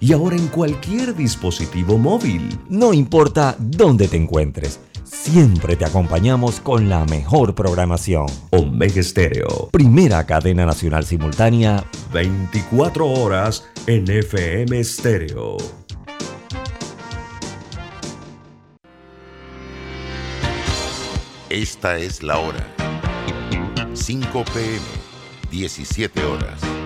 y ahora en cualquier dispositivo móvil. No importa dónde te encuentres, siempre te acompañamos con la mejor programación. Omega Estéreo. Primera cadena nacional simultánea. 24 horas en FM Estéreo. Esta es la hora. 5 pm, 17 horas.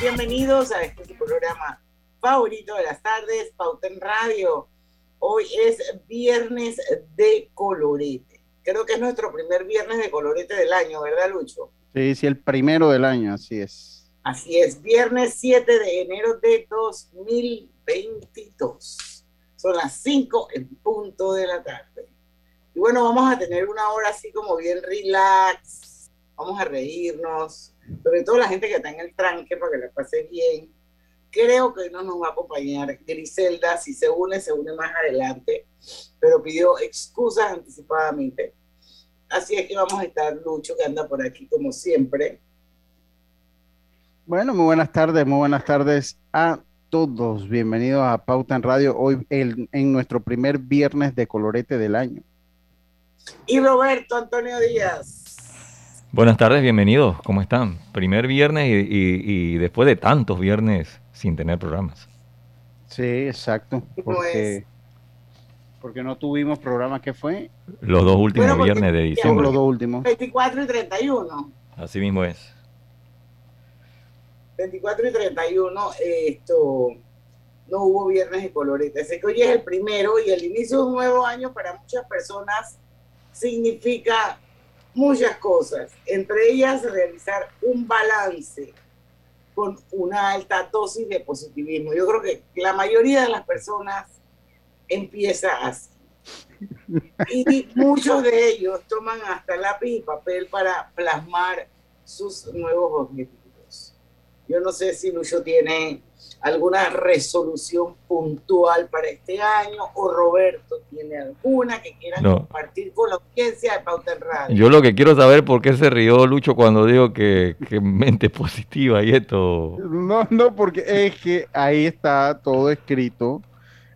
Bienvenidos a este programa favorito de las tardes, Pauta en Radio. Hoy es viernes de colorete. Creo que es nuestro primer viernes de colorete del año, ¿verdad, Lucho? Sí, sí, el primero del año, así es. Así es, viernes 7 de enero de 2022. Son las 5 en punto de la tarde. Y bueno, vamos a tener una hora así como bien relax. Vamos a reírnos, sobre todo la gente que está en el tranque para que la pase bien. Creo que no nos va a acompañar Griselda, si se une, se une más adelante, pero pidió excusas anticipadamente. Así es que vamos a estar Lucho, que anda por aquí como siempre. Bueno, muy buenas tardes, muy buenas tardes a todos. Bienvenidos a Pauta en Radio, hoy en nuestro primer viernes de colorete del año. Y Roberto Antonio Díaz. Buenas tardes, bienvenidos. ¿Cómo están? Primer viernes y, después de tantos viernes sin tener programas. Sí, exacto. Porque, porque no tuvimos programa ¿qué fue? Los dos últimos viernes de diciembre. Los dos últimos. 24 y 31. Así mismo es. 24 y 31, esto no hubo viernes de colorete. Sé que hoy es el primero y el inicio de un nuevo año para muchas personas significa muchas cosas, entre ellas realizar un balance con una alta dosis de positivismo. Yo creo que la mayoría de las personas empieza así. Y muchos de ellos toman hasta lápiz y papel para plasmar sus nuevos objetivos. Yo no sé si Lucho tiene alguna resolución puntual para este año o Roberto tiene alguna que quiera compartir con la audiencia de Pauta en Radio. Yo lo que quiero saber por qué se rió Lucho cuando digo que, mente positiva y esto. No, no, porque es que ahí está todo escrito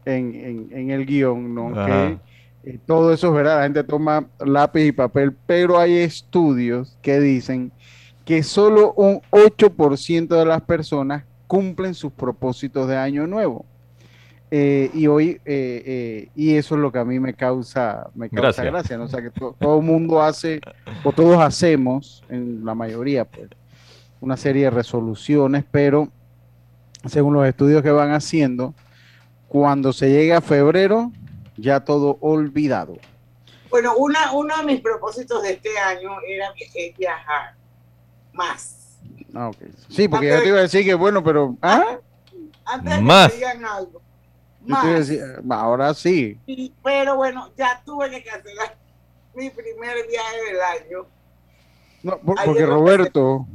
en, en, el guion, ¿no? Que eh, todo eso es verdad, la gente toma lápiz y papel, pero hay estudios que dicen que solo un 8% de las personas cumplen sus propósitos de año nuevo. Eh, y hoy, eh, eh, y eso es lo que a mí me causa, me causa gracia, ¿no? O sea, que todo el mundo hace, o todos hacemos, en la mayoría, pues, una serie de resoluciones, pero según los estudios que van haciendo, cuando se llega a febrero, ya todo olvidado. Bueno, una, uno de mis propósitos de este año era viajar más Ah, Sí, porque yo te iba a decir que bueno, pero. ¿ah? Antes más. digan algo. Más. ahora sí. Pero bueno, ya tuve que cancelar mi primer viaje del año. No, porque Roberto,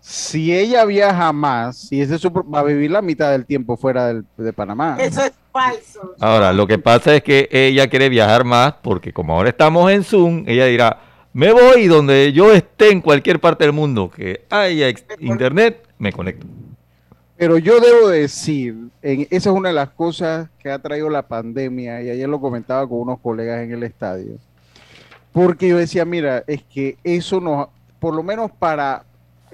si ella viaja más, si ese va a vivir la mitad del tiempo fuera del, de Panamá. Eso es falso. Ahora, lo que pasa es que ella quiere viajar más porque como ahora estamos en Zoom, ella dirá, me voy donde yo esté en cualquier parte del mundo que haya internet, me conecto. Pero yo debo decir, en, esa es una de las cosas que ha traído la pandemia, y ayer lo comentaba con unos colegas en el estadio, porque yo decía, mira, es que eso no, por lo menos para,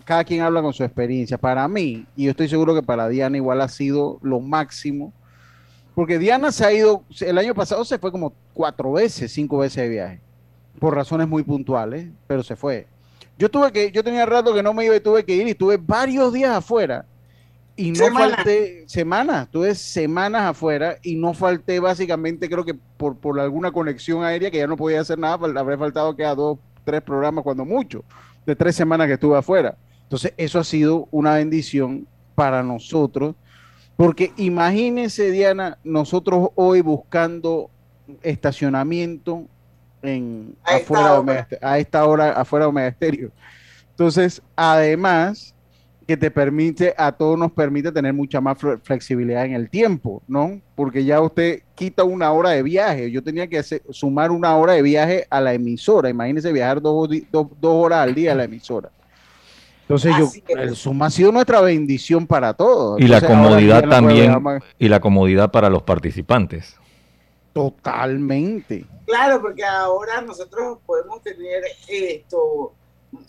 cada quien habla con su experiencia, para mí, y yo estoy seguro que para Diana igual ha sido lo máximo, porque Diana se ha ido, el año pasado se fue como cuatro veces, cinco veces de viaje por razones muy puntuales, pero se fue. Yo tuve que, yo tenía rato que no me iba y tuve que ir y tuve varios días afuera. y no falté semanas, tuve semanas afuera y no falté básicamente, creo que por, por alguna conexión aérea que ya no podía hacer nada, habré faltado que a dos, tres programas cuando mucho, de tres semanas que estuve afuera. Entonces, eso ha sido una bendición para nosotros, porque imagínense, Diana, nosotros hoy buscando estacionamiento en, A esta afuera de hora. Este- a esta hora afuera de Estéreo. Entonces, además que te permite, a todos nos permite tener mucha más fle- flexibilidad en el tiempo, ¿no? Porque ya usted quita una hora de viaje. Yo tenía que hacer- sumar una hora de viaje a la emisora. Imagínense viajar dos, dos- dos horas al día a la emisora. Entonces, yo, Así el Zoom ha sido nuestra bendición para todos. Y la Entonces, comodidad también, y la comodidad para los participantes. Totalmente. Claro, porque ahora nosotros podemos tener esto,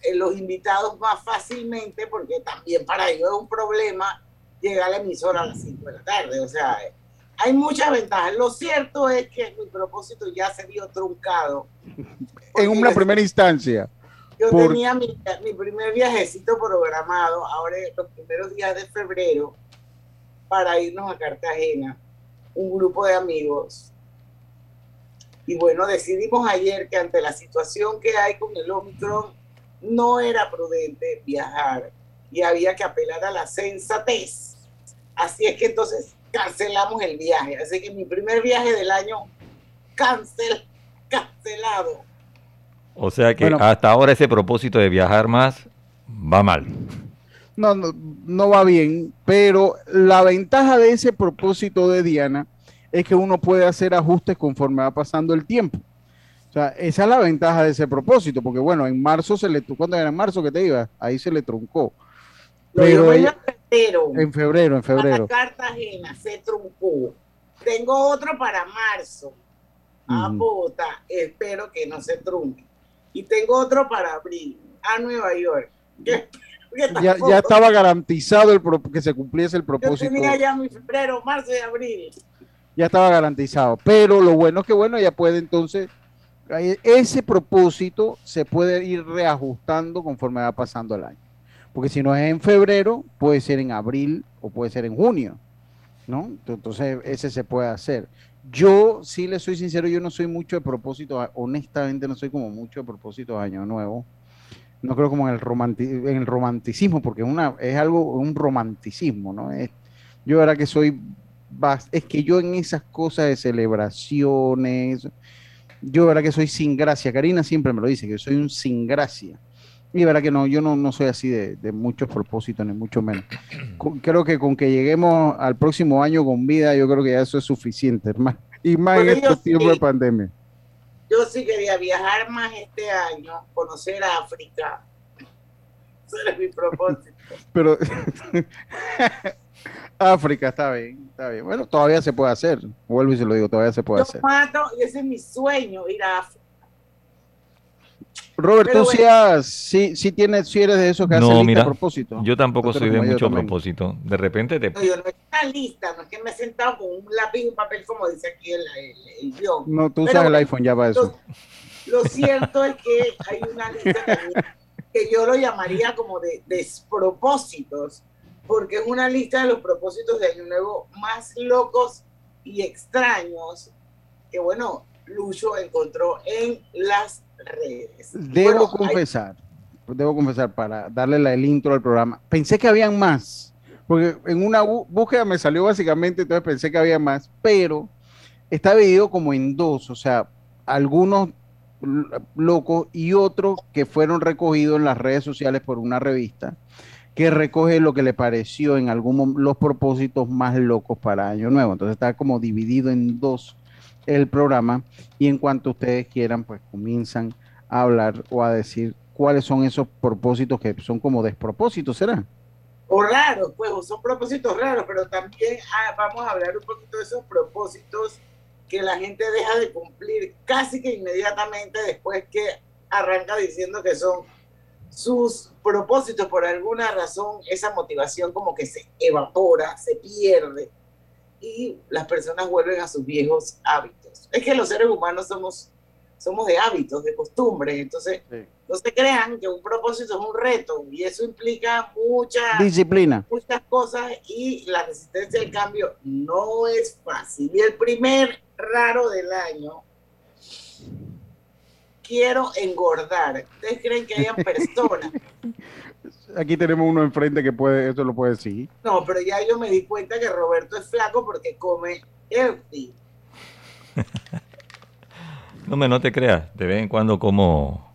eh, los invitados más fácilmente, porque también para ellos es un problema llegar a la emisora a las 5 de la tarde. O sea, hay muchas ventajas. Lo cierto es que mi propósito ya se vio truncado. En una primera instancia. Yo por- tenía mi, mi primer viajecito programado ahora los primeros días de febrero para irnos a Cartagena, un grupo de amigos. Y bueno, decidimos ayer que ante la situación que hay con el Omicron, no era prudente viajar y había que apelar a la sensatez. Así es que entonces cancelamos el viaje. Así que mi primer viaje del año cancel, cancelado. O sea que Bueno. hasta ahora ese propósito de viajar más va mal. No, no, no va bien, pero la ventaja de ese propósito de Diana es que uno puede hacer ajustes conforme va pasando el tiempo. O sea, esa es la ventaja de ese propósito, porque bueno, en marzo se le, ¿cuándo era en marzo que te iba? Ahí se le truncó. Pero ella- en febrero. En febrero. Para Cartagena se truncó. Tengo otro para marzo. A Ujú. Bogotá. Espero que no se trunque. Y tengo otro para abril. A Nueva York. Que- que Ya, ya estaba garantizado el pro- que se cumpliese el Yo propósito. tenía ya mi febrero, marzo y abril. Ya estaba garantizado. Pero lo bueno es que, bueno, ya puede entonces, ese propósito se puede ir reajustando conforme va pasando el año. Porque si no es en febrero, puede ser en abril o puede ser en junio, ¿no? Entonces, ese se puede hacer. Yo, sí le soy sincero, yo no soy mucho de propósito, honestamente no soy como mucho de propósito de año nuevo. No creo como en el, romanti- en el romanticismo, porque una, es algo, un romanticismo, ¿no? Yo verdad que soy es que yo en esas cosas de celebraciones, yo verdad que soy sin gracia. Karina siempre me lo dice, que soy un sin gracia. Y verdad que no, yo no, no soy así de, de muchos propósitos, ni mucho menos. Con- creo que con que lleguemos al próximo año con vida, yo creo que ya eso es suficiente, hermano. Y más en estos tiempos de pandemia. Yo sí quería viajar más este año, conocer África. Ese era mi propósito. Pero África está bien, está bien. Bueno, todavía se puede hacer. Vuelvo y se lo digo, todavía se puede Yo hacer. mato, y ese es mi sueño, ir a África. Robert, Pero tú bueno. sí, has- sí, sí tienes, sí eres de esos que No, hacen lista mira, a propósito. Yo tampoco soy de mucho también. propósito. De repente te... No, yo no una lista, no es que me he sentado con un lápiz y un papel, como dice aquí el, el, el guion. No, tú Pero usas el bueno, iPhone ya para eso. Lo, lo cierto es que hay una lista que yo lo llamaría como de despropósitos, porque es una lista de los propósitos de Año Nuevo más locos y extraños que, bueno, Lucho encontró en las redes. Debo Bueno, hay- confesar, debo confesar para darle la, el intro al programa. Pensé que habían más, porque en una bú- búsqueda me salió básicamente, entonces pensé que había más, pero está dividido como en dos, o sea, algunos locos y otros que fueron recogidos en las redes sociales por una revista que recoge lo que le pareció en algún los propósitos más locos para Año Nuevo. Entonces está como dividido en dos el programa y en cuanto ustedes quieran, pues comienzan a hablar o a decir cuáles son esos propósitos que son como despropósitos, ¿será? o raros, pues, son propósitos raros, pero también ah, vamos a hablar un poquito de esos propósitos que la gente deja de cumplir casi que inmediatamente después que arranca diciendo que son sus propósitos por alguna razón, esa motivación como que se evapora, se pierde y las personas vuelven a sus viejos hábitos. Es que los seres humanos somos somos de hábitos, de costumbres. Entonces, Sí. no se crean que un propósito es un reto y eso implica mucha, Disciplina. muchas cosas y la resistencia al cambio no es fácil. Y el primer raro del año, quiero engordar. ¿Ustedes creen que hayan personas? Aquí tenemos uno enfrente que puede, eso lo puede decir. No, pero ya yo me di cuenta que Roberto es flaco porque come healthy. No me no te creas, de vez en cuando como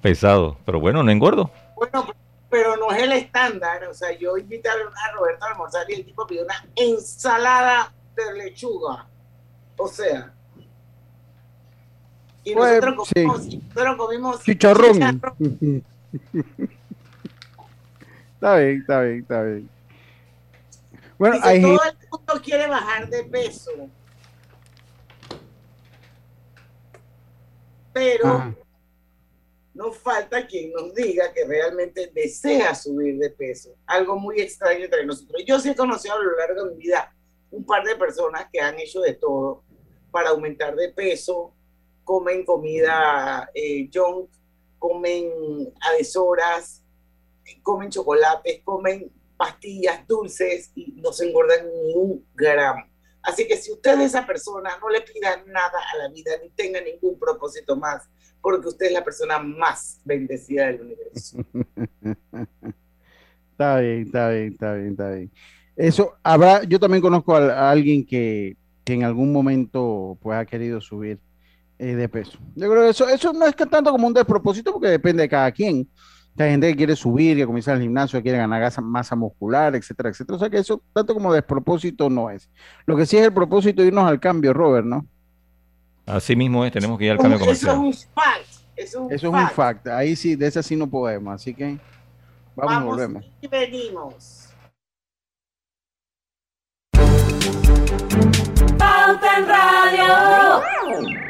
pesado, pero bueno, no engordo. Bueno, pero no es el estándar. O sea, yo invité a a Roberto a almorzar y el tipo pidió una ensalada de lechuga. O sea. Y Pues, nosotros sí. comimos, y nosotros comimos Chicharrón. chicharrón. está bien, está bien, está bien. Bueno, Dice, hay todo el mundo quiere bajar de peso. Pero Ajá. no falta quien nos diga que realmente desea subir de peso. Algo muy extraño entre nosotros. Yo sí he conocido a lo largo de mi vida un par de personas que han hecho de todo para aumentar de peso, comen comida eh, junk, comen a deshoras, comen chocolates, comen pastillas dulces y no se engordan ni un gramo. Así que si usted es esa persona, no le pida nada a la vida ni tenga ningún propósito más, porque usted es la persona más bendecida del universo. Está bien, está bien, está bien, está bien. Eso habrá, yo también conozco a, a alguien que, que en algún momento pues ha querido subir eh, de peso. Yo creo que eso, eso no es que tanto como un despropósito porque depende de cada quien. Hay gente que quiere subir, que comienza al gimnasio, quiere ganar masa muscular, etcétera, etcétera. O sea que eso tanto como despropósito no es. Lo que sí es el propósito de irnos al cambio, Robert, ¿no? Así mismo es, tenemos que ir al cambio Eso es comercial. un fact. Eso es un, Eso es un fact. Ahí sí, de esa sí no podemos. Así que vamos, y Vamos volvemos. y venimos. Pauta en Radio.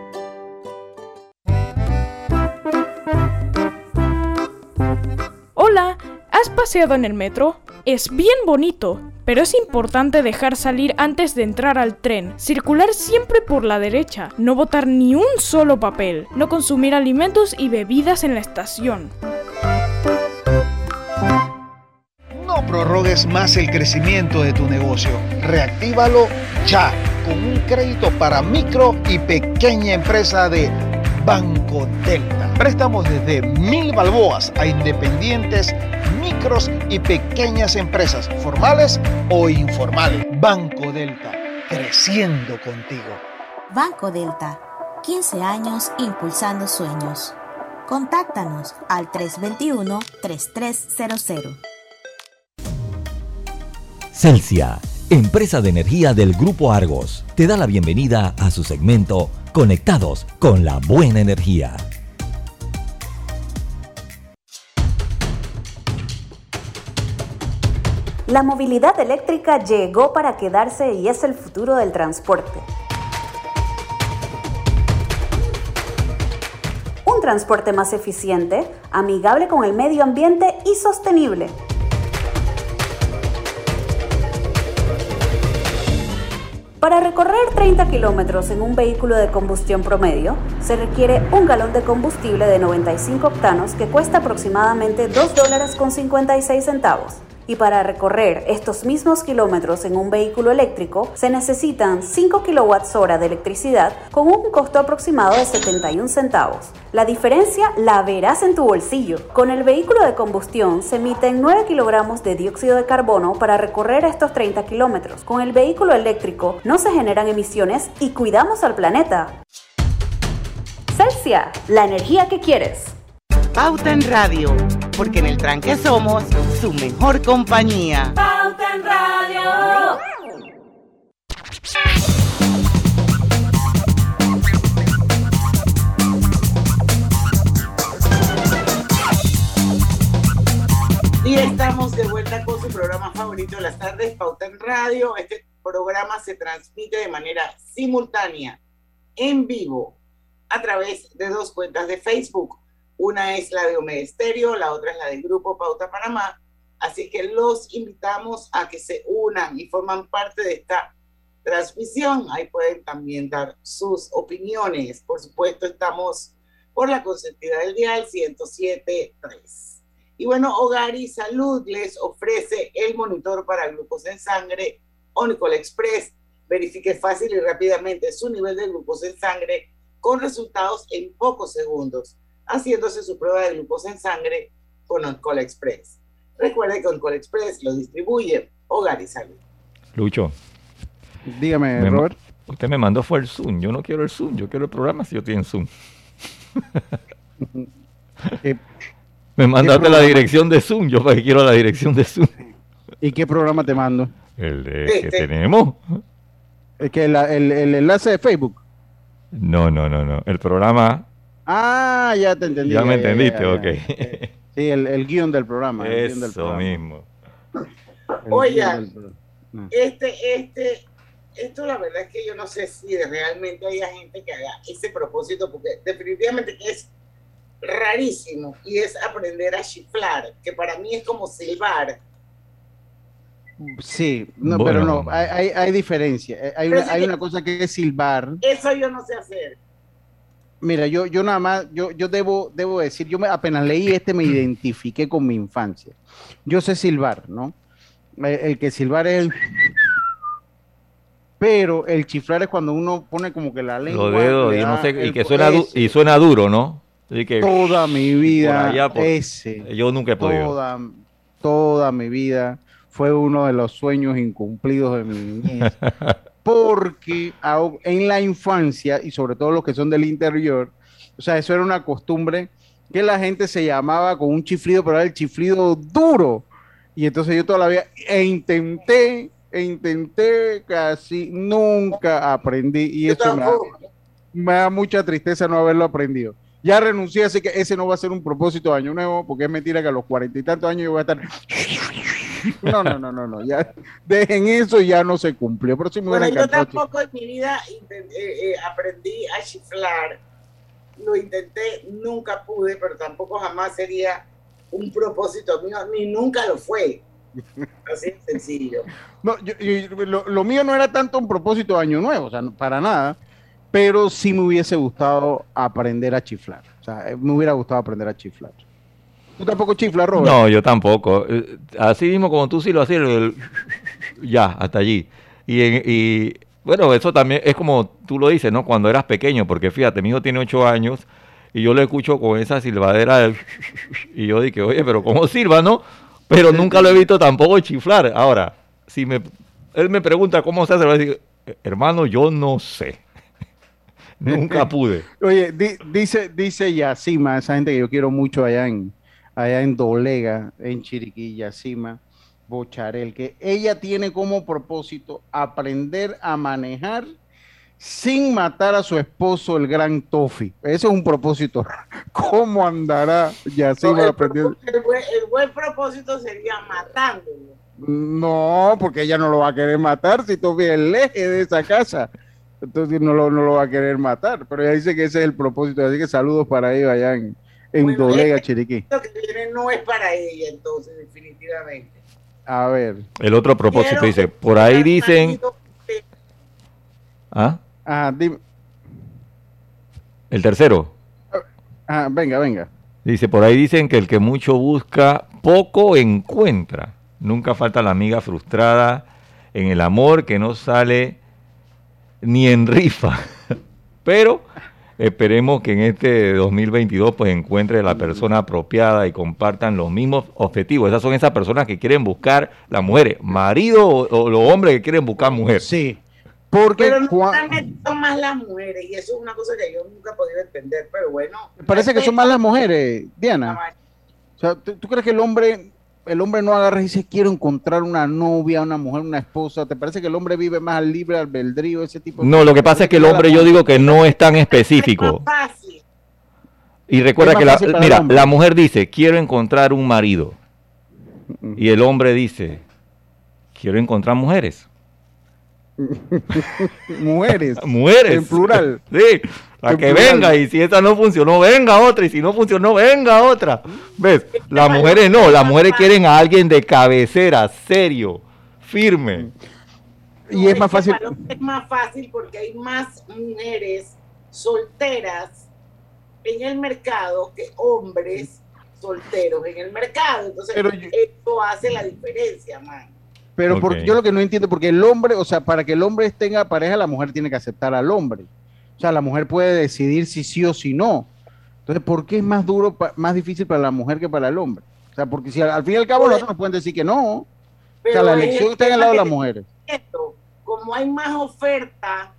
¿Has paseado en el metro? Es bien bonito, pero es importante dejar salir antes de entrar al tren, circular siempre por la derecha, no botar ni un solo papel, no consumir alimentos y bebidas en la estación. No prorrogues más el crecimiento de tu negocio. Reactívalo ya con un crédito para micro y pequeña empresa de Banco Delta. Préstamos desde mil balboas a independientes, micros y pequeñas empresas, formales o informales. Banco Delta. creciendo contigo. Banco Delta, 15 años impulsando sueños. Contáctanos al 321-3300. Celsia, empresa de energía del Grupo Argos, te da la bienvenida a su segmento Conectados con la Buena Energía. La movilidad eléctrica llegó para quedarse y es el futuro del transporte. Un transporte más eficiente, amigable con el medio ambiente y sostenible. Para recorrer 30 kilómetros en un vehículo de combustión promedio, se requiere un galón de combustible de 95 octanos que cuesta aproximadamente 2 dólares con 56 centavos. Y para recorrer estos mismos kilómetros en un vehículo eléctrico se necesitan 5 kWh de electricidad con un costo aproximado de 71 centavos. La diferencia la verás en tu bolsillo. Con el vehículo de combustión se emiten 9 kilogramos de dióxido de carbono para recorrer estos 30 kilómetros. Con el vehículo eléctrico no se generan emisiones y cuidamos al planeta. Celsia, la energía que quieres. Pauta en Radio, porque en el tranque somos su mejor compañía. Pauta en Radio. Y estamos de vuelta con su programa favorito de las tardes, Pauta en Radio. Este programa se transmite de manera simultánea, en vivo, a través de dos cuentas de Facebook. Una es la de Omega la otra es la del Grupo Pauta Panamá. Así que los invitamos a que se unan y forman parte de esta transmisión. Ahí pueden también dar sus opiniones. Por supuesto, estamos por la consentida del dial 107.3. Y bueno, Hogar y Salud les ofrece el monitor para glucosa en sangre Onicol Express. Verifique fácil y rápidamente su nivel de glucosa en sangre con resultados en pocos segundos, haciéndose su prueba de glucosa en sangre con Onicol Express. Recuerde que Onicol Express lo distribuye Hogar y Salud. Lucho. Dígame, me- Robert. Usted me mandó fue el Zoom. Yo no quiero el Zoom. Yo quiero el programa si yo tengo Zoom. Eh, me mandaste la dirección de Zoom. Yo para qué quiero la dirección de Zoom. ¿Y qué programa te mando? El de Este. que tenemos. Es que la- el, el enlace de Facebook. No, no, no, no. El programa. Ah, ya te entendí. Ya me ya, entendiste, ya, ok. ya. Sí, el, el guion del programa. el guion del Eso programa. mismo. Oigan, programa. Este, este, esto la verdad es que yo no sé si realmente haya gente que haga ese propósito, porque definitivamente es rarísimo y es aprender a chiflar, que para mí es como silbar. Sí, no, Bueno. pero no, hay, hay, hay diferencia. Hay, Pero una, sí hay que- una cosa que es silbar. Eso yo no sé hacer. Mira, yo, yo nada más, yo, yo debo, debo decir, yo me, apenas leí este me identifiqué con mi infancia. Yo sé silbar, ¿no? El, el que silbar es el... Pero el chiflar es cuando uno pone como que la lengua... Los dedos, no. Y que suena, du- y suena duro, ¿no? Así que, Toda mi vida, por allá, por- ese. Yo nunca he podido. Toda, toda mi vida fue uno de los sueños incumplidos de mi niñez. Porque en la infancia, y sobre todo los que son del interior, o sea, eso era una costumbre que la gente se llamaba con un chiflido, pero era el chiflido duro. Y entonces yo toda la vida e intenté, e intenté, casi nunca aprendí. Y eso me da, me da mucha tristeza no haberlo aprendido. Ya renuncié, así que ese no va a ser un propósito de año nuevo, porque es mentira que a los cuarenta y tantos años yo voy a estar. No, no, no, no, no. Ya dejen eso, ya no se cumplió. Pero sí me Bueno, yo tampoco en mi vida eh, eh, aprendí a chiflar. Lo intenté, nunca pude, pero tampoco jamás sería un propósito mío, ni nunca lo fue. Así de sencillo. No, yo- yo- lo, lo mío no era tanto un propósito de año nuevo, o sea, no- para nada, pero sí me hubiese gustado aprender a chiflar. O sea, eh, me hubiera gustado aprender a chiflar. ¿Tú tampoco chiflas, Robert? No, yo tampoco. Eh, Así mismo como tú sí lo hacías, el- ya, hasta allí. Y, en- y, bueno, eso también es como tú lo dices, ¿no? Cuando eras pequeño, porque fíjate, mi hijo tiene ocho años y yo lo escucho con esa silbadera del y yo dije, oye, pero ¿cómo silba, no? Pero nunca lo he visto tampoco chiflar. Ahora, si me, él me pregunta cómo se hace, le voy a decir, hermano, yo no sé. Nunca pude. Oye, di- dice, dice Yacima, esa gente que yo quiero mucho allá en, allá en Dolega, en Chiriquí, Yacima, Bocharel, que ella tiene como propósito aprender a manejar sin matar a su esposo, el gran Tofi. Ese es un propósito. ¿Cómo andará Yacima el, aprendiendo? el buen, el buen propósito sería matándolo. No, porque ella no lo va a querer matar si Tofi es el eje de esa casa. Entonces no lo, no lo va a querer matar. Pero ella dice que ese es el propósito. Así que saludos para ella allá en, en Bueno, Dolega, este Chiriquí. Lo que viene no es para ella, entonces, definitivamente. A ver. El otro propósito Quiero dice, por ahí dicen... ¿Ah? Ah, dime. El tercero. Ah, venga, venga. Dice, por ahí dicen que el que mucho busca, poco encuentra. Nunca falta la amiga frustrada en el amor que no sale ni en rifa. Pero esperemos que en este 2022 pues encuentre la persona apropiada y compartan los mismos objetivos. Esas son esas personas que quieren buscar las mujeres, marido o, o los hombres que quieren buscar mujer. Sí. Porque Pero son más las mujeres, y eso es una cosa que yo nunca he podido entender, pero bueno. me parece que son más las mujeres, Diana. O sea, ¿tú, tú crees que el hombre, el hombre no agarra y dice quiero encontrar una novia, una mujer, una esposa? ¿Te parece que el hombre vive más al libre albedrío, ese tipo de No, lo que pasa es que el hombre yo digo que no es tan específico. Fácil. Y recuerda Es más que la, mira, la mujer dice, quiero encontrar un marido. Y el hombre dice, quiero encontrar mujeres. mujeres. Mujeres. En plural. Sí, la En que plural. venga y si esa no funcionó, venga otra y si no funcionó, venga otra. ¿Ves? Las mujeres no, las mujeres quieren a alguien de cabecera, serio, firme. Y es más fácil. Es más fácil porque hay más mujeres solteras en el mercado que hombres solteros en el mercado. Entonces, yo- esto hace la diferencia, man. Pero Ok. por- yo lo que no entiendo, porque el hombre, o sea, para que el hombre tenga pareja, la mujer tiene que aceptar al hombre. O sea, la mujer puede decidir si sí o si no. Entonces, ¿por qué es más duro, pa- más difícil para la mujer que para el hombre? O sea, porque si al, al fin y al cabo los otros nos pueden decir que no. o sea, la elección el está en el lado de las mujeres. esto, como hay más oferta,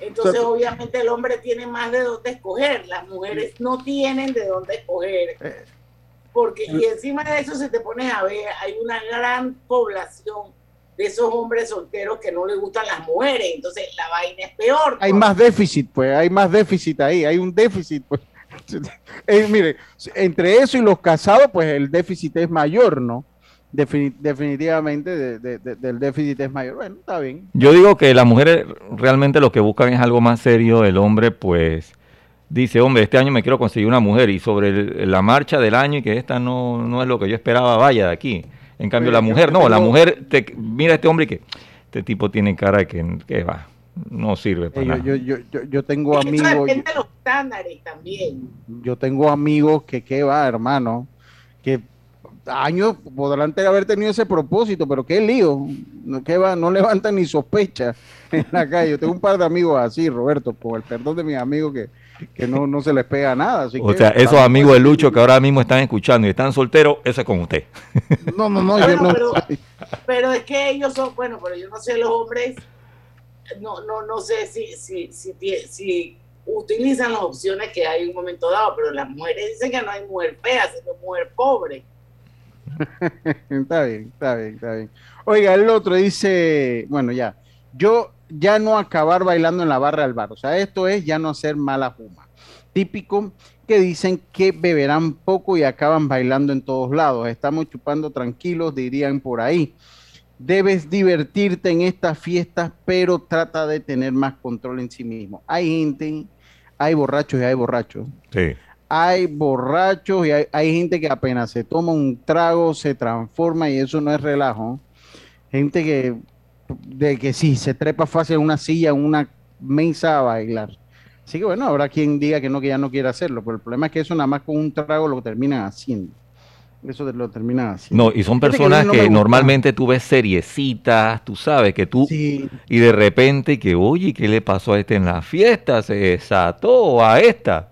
entonces O sea, obviamente el hombre tiene más de dónde escoger, las mujeres no tienen de dónde escoger. Eh, Porque, y encima de eso, se te pones a ver, hay una gran población de esos hombres solteros que no les gustan las mujeres, entonces la vaina es peor. Hay más déficit, pues, hay más déficit ahí, hay un déficit, pues. Eh, mire, entre eso y los casados, pues el déficit es mayor, ¿no? Defini- definitivamente de- de- de- del déficit es mayor. Bueno, está bien. Yo digo que las mujeres realmente lo que buscan es algo más serio, el hombre pues dice, hombre, este año me quiero conseguir una mujer y sobre el- la marcha del año y que esta no, no es lo que yo esperaba, vaya de aquí. En cambio, la mujer, no, la mujer te, mira a este hombre y que este tipo tiene cara de que, que va, no sirve para Eh, nada. yo, yo, yo, yo, tengo Eso amigos, depende de los estándares también. yo tengo amigos que qué va, hermano, que años podrán haber tenido ese propósito, pero qué lío, no, qué va, no levantan ni sospecha en la calle. Yo tengo un par de amigos así, Roberto, por el perdón de mis amigos que, que no, no se les pega nada. así o que sea, esos amigos de Lucho que ahora mismo están escuchando y están solteros, eso es con usted. No, no, no, yo Bueno, no. pero, pero es que ellos son, bueno, pero yo no sé, los hombres, no, no, no sé si, si, si utilizan las opciones que hay en un momento dado, pero las mujeres dicen que no hay mujer fea, sino mujer pobre. Está bien, está bien, está bien. Oiga, el otro dice, bueno, ya, yo ya no acabar bailando en la barra del bar, o sea, esto es ya no hacer mala fuma. Típico que dicen que beberán poco y acaban bailando en todos lados. Estamos chupando tranquilos, dirían por ahí. Debes divertirte en estas fiestas, pero trata de tener más control en sí mismo. Hay gente, hay borrachos y hay borrachos Sí. hay borrachos y hay, hay gente que apenas se toma un trago se transforma y eso no es relajo. Gente que de que sí se trepa fácil en una silla, en una mesa a bailar. Así que bueno, habrá quien diga que no, que ya no quiere hacerlo, pero el problema es que eso nada más con un trago lo terminan haciendo. Eso lo terminan haciendo. No, y son personas no que, normalmente tú ves seriecitas, tú sabes que tú, Sí. y de repente que, oye, ¿qué le pasó a este en la fiesta? Se desató a esta.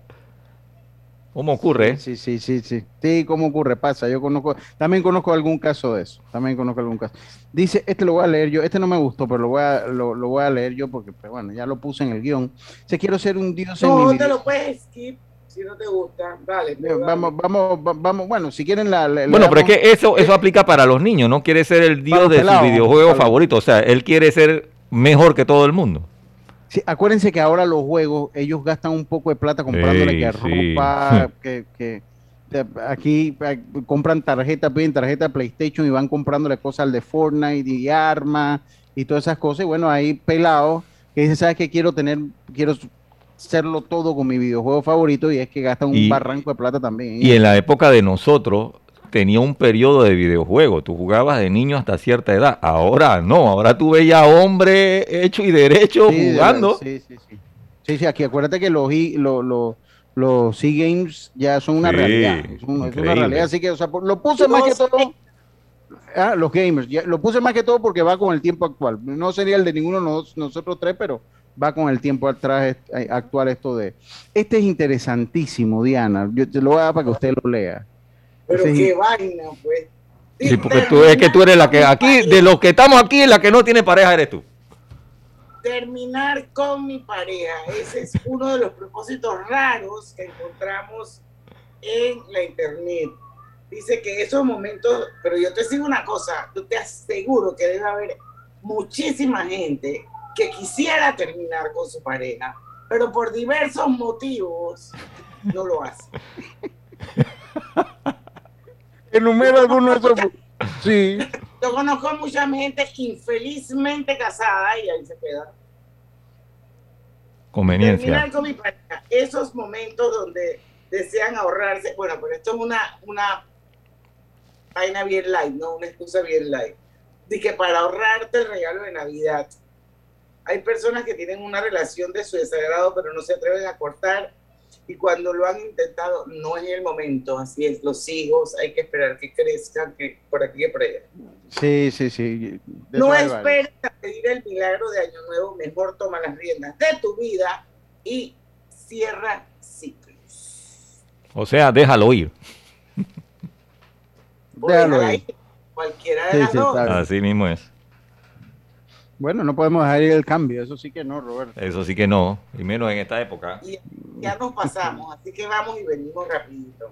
¿Cómo ocurre? Sí, sí, sí, sí. Sí, ¿cómo ocurre? Pasa. Yo conozco, también conozco algún caso de eso. También conozco algún caso. Dice, este lo voy a leer yo. Este no me gustó, pero lo voy a, lo, lo voy a leer yo porque, pues, bueno, ya lo puse en el guion. Se quiero ser un dios en mi No, te lo puedes skip si no te gusta. Dale. Eh, Vamos, vamos, va- vamos, bueno, si quieren la... Bueno, pero es que eso, eso aplica para los niños, no quiere ser el dios de su videojuego favorito, o sea, él quiere ser mejor que todo el mundo. Sí, acuérdense que ahora los juegos, ellos gastan un poco de plata comprándole Sí, que ropa, que, que aquí eh, compran tarjeta, piden tarjeta PlayStation y van comprándole cosas al de Fortnite y armas y todas esas cosas. Y bueno, hay pelados que dicen, ¿sabes qué? Quiero tener, quiero hacerlo todo con mi videojuego favorito y es que gastan un Y- barranco de plata también. Y en la época de nosotros tenía un periodo de videojuego, tú jugabas de niño hasta cierta edad, ahora no, ahora tú ves ya hombre hecho y derecho Sí, jugando. Sí, sí, sí. Sí, sí, aquí acuérdate que los, i- lo- lo- los C-Games ya son una Sí, realidad. Es, un- es una realidad. Así que, o sea, lo puse más que todo. Ah, los gamers, ya, lo puse más que todo porque va con el tiempo actual. No sería el de ninguno de nos- nosotros tres, pero va con el tiempo atrás est- eh, actual esto de. Este es interesantísimo, Diana. Yo te lo voy a dar para que usted lo lea. Pero qué vaina, pues. Sí, porque tú es que tú eres la que aquí, de los que estamos aquí, la que no tiene pareja eres tú. Terminar con mi pareja. Ese es uno de los propósitos raros que encontramos en la internet. Dice que esos momentos, pero yo te digo una cosa, yo te aseguro que debe haber muchísima gente que quisiera terminar con su pareja, pero por diversos motivos no lo hace. Enumera alguno de esos. Sí. Yo conozco mucha gente infelizmente casada y ahí se queda. Conveniencia. Terminar con mi pareja. Esos momentos donde desean ahorrarse. Bueno, pero esto es una, una vaina bien light, no una excusa bien light. De que para ahorrarte el regalo de Navidad. Hay personas que tienen una relación de su desagrado, pero no se atreven a cortar. Y cuando lo han intentado, no es el momento. Así es, los hijos, hay que esperar que crezcan, que por aquí y por allá. Sí, sí, sí. De No esperes a pedir el milagro de Año Nuevo, mejor toma las riendas de tu vida y cierra ciclos. O sea, déjalo ir. Déjalo Ahí, ir. Cualquiera de Sí, las sí, dos. Así mismo es. Bueno, no podemos dejar ir el cambio, eso sí que no, Roberto. Eso sí que no, y menos en esta época. Y ya nos pasamos, así que vamos y venimos rapidito.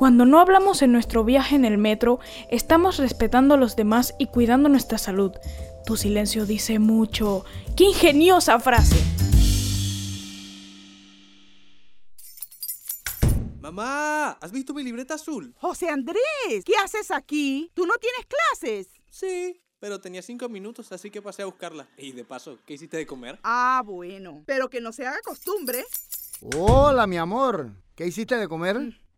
Cuando no hablamos en nuestro viaje en el metro, estamos respetando a los demás y cuidando nuestra salud. Tu silencio dice mucho. ¡Qué ingeniosa frase! Mamá, ¿has visto mi libreta azul? José Andrés, ¿qué haces aquí? ¿Tú no tienes clases? Sí, pero tenía cinco minutos, así que pasé a buscarla. Y de paso, ¿qué hiciste de comer? Ah, bueno, pero que no se haga costumbre. Hola, mi amor. ¿Qué hiciste de comer?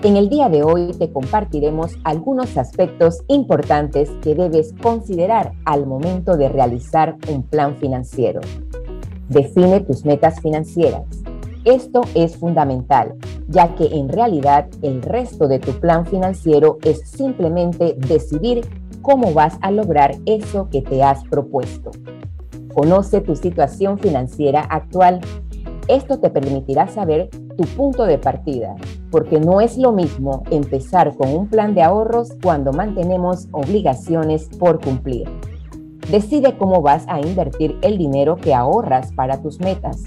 En el día de hoy te compartiremos algunos aspectos importantes que debes considerar al momento de realizar un plan financiero. Define tus metas financieras. Esto es fundamental, ya que en realidad el resto de tu plan financiero es simplemente decidir cómo vas a lograr eso que te has propuesto. Conoce tu situación financiera actual. Esto te permitirá saber tu punto de partida, porque no es lo mismo empezar con un plan de ahorros cuando mantenemos obligaciones por cumplir. Decide cómo vas a invertir el dinero que ahorras para tus metas.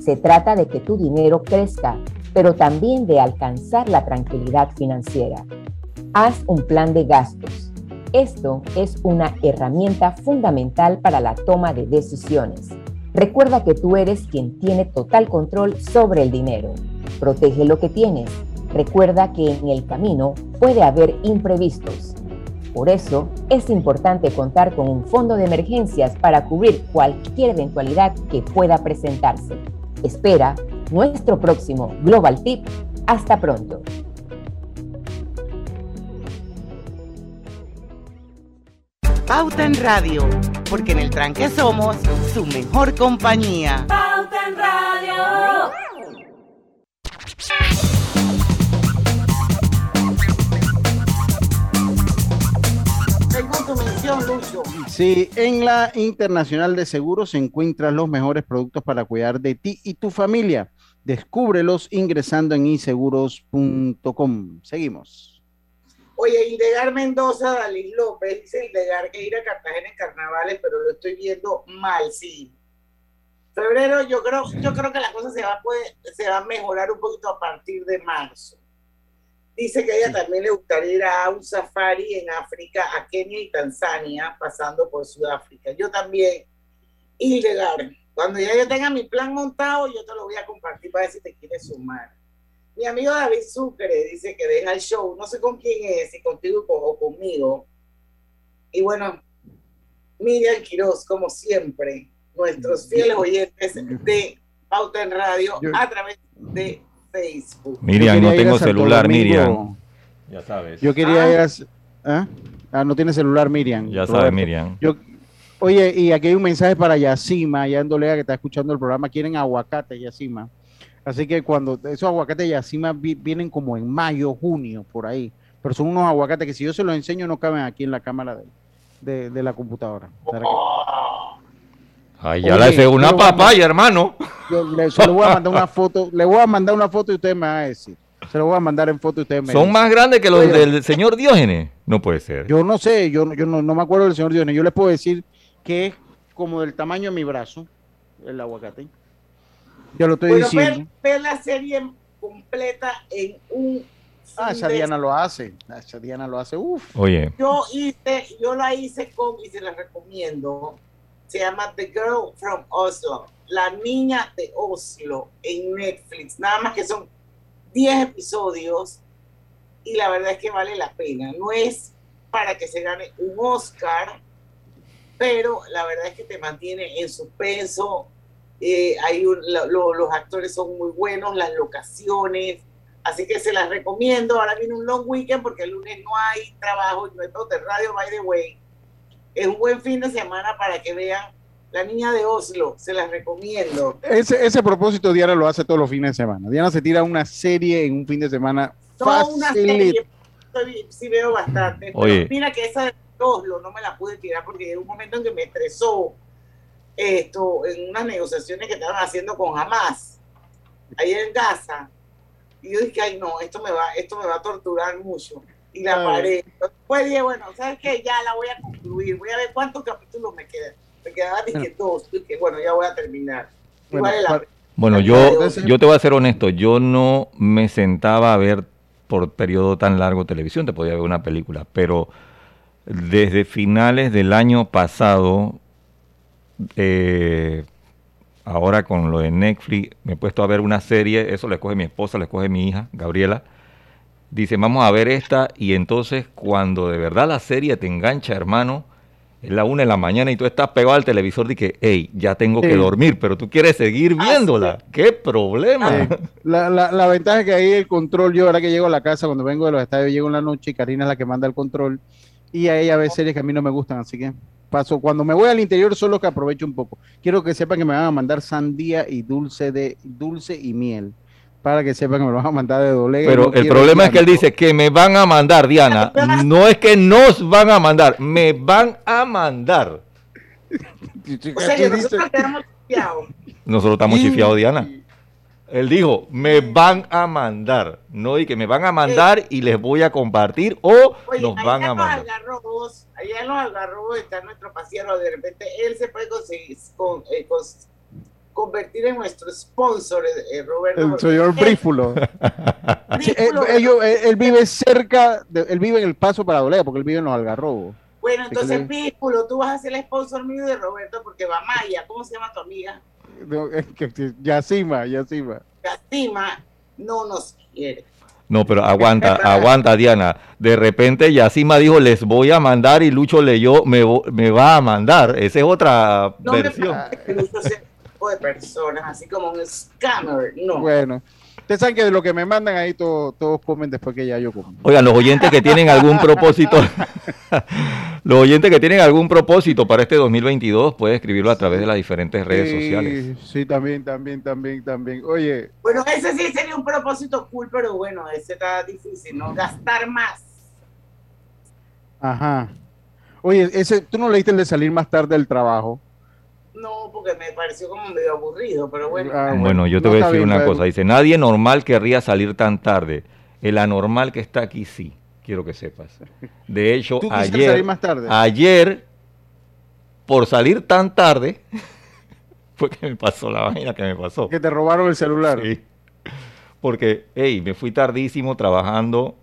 Se trata de que tu dinero crezca, pero también de alcanzar la tranquilidad financiera. Haz un plan de gastos. Esto es una herramienta fundamental para la toma de decisiones. Recuerda que tú eres quien tiene total control sobre el dinero. Protege lo que tienes. Recuerda que en el camino puede haber imprevistos. Por eso es importante contar con un fondo de emergencias para cubrir cualquier eventualidad que pueda presentarse. Espera nuestro próximo Global Tip. Hasta pronto. Pauta en Radio, porque en el tranque somos su mejor compañía. Pauta en Radio. Sí, en la Internacional de Seguros encuentras los mejores productos para cuidar de ti y tu familia. Descúbrelos ingresando en inseguros.com. Seguimos. Oye, Indegar Mendoza, Dalí López, dice Indegar que ir a Cartagena en carnavales, pero lo estoy viendo mal, sí. Febrero, yo creo, yo creo que la cosa se va, a poder- se va a mejorar un poquito a partir de marzo. Dice que a ella también le gustaría ir a un safari en África, a Kenia y Tanzania, pasando por Sudáfrica. Yo también, Hildegard, cuando ya yo tenga mi plan montado, yo te lo voy a compartir para ver si te quieres sumar. Mi amigo David Sucre dice que deja el show, no sé con quién es, si contigo o conmigo. Y bueno, Miriam Quiroz, como siempre, nuestros fieles oyentes de Pauta en Radio a través de Facebook. Miriam, no tengo celular, Domingo. Miriam. Ya sabes. Yo quería Ah. ir a... ¿Ah? Ah, no tiene celular, Miriam. Ya Roberto. sabes, Miriam. Yo, oye, y aquí hay un mensaje para Yacima, allá en Dolega, que está escuchando el programa. Quieren aguacate, Yacima. Así que cuando esos aguacates Yacima vi- vienen como en mayo, junio, por ahí. Pero son unos aguacates que si yo se los enseño no caben aquí en la cámara de, de- de la computadora. ¿Para qué? Ay, ya Oye, la hice una yo voy a- papaya, hermano. Yo le, se le voy a mandar una foto, le voy a mandar una foto y usted me va a decir. Se lo voy a mandar en foto y usted me Son dice. más grandes que los Oye, del señor Diógenes. No puede ser. Yo no sé, yo, no- yo no, no me acuerdo del señor Dionis. Yo les puedo decir que es como del tamaño de mi brazo, el aguacate. Yo lo estoy Bueno, diciendo. ver, ver la serie completa en un Ah, esa Diana lo hace. Esa Diana lo hace. Uf. Oye, Yo hice, yo la hice con, y se la recomiendo. Se llama The Girl from Oslo, la niña de Oslo en Netflix. Nada más que son 10 episodios y la verdad es que vale la pena. No es para que se gane un Oscar, pero la verdad es que te mantiene en suspenso. Eh, hay los actores son muy buenos, las locaciones, así que se las recomiendo. Ahora viene un long weekend porque el lunes no hay trabajo y no hay de radio, by the way. Es un buen fin de semana para que vean La Niña de Oslo, se las recomiendo. Ese, ese propósito Diana lo hace todos los fines de semana. Diana se tira una serie en un fin de semana Toda una facilito. serie, estoy- sí veo bastante. pero Oye. mira que esa de Oslo no me la pude tirar porque llegó un momento en que me estresó esto en unas negociaciones que estaban haciendo con Hamas, ahí en Gaza. Y yo dije, ay no, esto me va, esto me va a torturar mucho. Y la Ay. paré. Después dije, bueno, ¿sabes qué? Ya la voy a concluir. Voy a ver cuántos capítulos me quedan. Me quedaban dije dos. Y dije, bueno, ya voy a terminar. Bueno, vale la yo, yo te voy a ser honesto. Yo no me sentaba a ver por periodo tan largo televisión. Te podía ver una película. Pero desde finales del año pasado, eh, ahora con lo de Netflix, me he puesto a ver una serie. Eso le escoge mi esposa, le escoge mi hija, Gabriela. Dice, vamos a ver esta. Y entonces, cuando de verdad la serie te engancha, hermano, es la una de la mañana y tú estás pegado al televisor y que, hey, ya tengo que dormir, pero tú quieres seguir viéndola. ¡Qué problema! Sí. La, la, la ventaja es que ahí el control, yo ahora que llego a la casa, cuando vengo de los estadios, llego en la noche y Karina es la que manda el control. Y a ella ve series que a mí no me gustan, así que paso, cuando me voy al interior solo que aprovecho un poco. Quiero que sepan que me van a mandar sandía y dulce de dulce y miel. Para que sepan que me lo van a mandar de doble. Pero el problema es que él dice que me van a mandar, Diana. No es que nos van a mandar, me van a mandar. O sea, que nosotros quedamos chifiados. Nosotros estamos chifiados, Diana. Él dijo, me van a mandar. No, y que me van a mandar y les voy a compartir o Oye, nos van a los mandar. algarrobos, allá en los algarrobos está nuestro pasiero, de repente él se puede conseguir, con, eh, cons- convertir en nuestro sponsor, eh, eh, Roberto. El señor Brífulo. Sí, él, ellos- él- él vive cerca, de- él vive en el paso para Dolega, porque él vive en los Algarrobos. Bueno, entonces, le- Pípulo, tú vas a ser el sponsor mío de Roberto porque va Maya, ¿cómo se llama tu amiga? No, es que- Yacima, Yacima. Yacima no nos quiere. No, pero aguanta, aguanta, Diana. De repente Yacima dijo, les voy a mandar y Lucho leyó, me, me va a mandar. Esa es otra No me versión. parece que Lucho sea ese tipo de personas, así como un scammer, no. Bueno, ustedes saben que de lo que me mandan ahí todos, todos comen después que ya yo como. Oigan, los oyentes que tienen algún propósito, los oyentes que tienen algún propósito para este 2022, pueden escribirlo a través de las diferentes redes Sí, sociales. Sí, también, también, también, también. Oye, Bueno, ese sí sería un propósito cool, pero bueno, ese está difícil, ¿no? Gastar más. ajá. Oye, ese, tú no leíste el de salir más tarde del trabajo. No, porque me pareció como medio aburrido, pero bueno. Ah, Bueno, yo te no voy a decir bien, una bueno. cosa. Dice, nadie normal querría salir tan tarde. El anormal que está aquí sí, quiero que sepas. De hecho, ¿Tú quisieras ayer, salir más tarde? ayer, por salir tan tarde, fue que me pasó la vaina que me pasó. Que te robaron el celular. Sí. Porque, hey, me fui tardísimo trabajando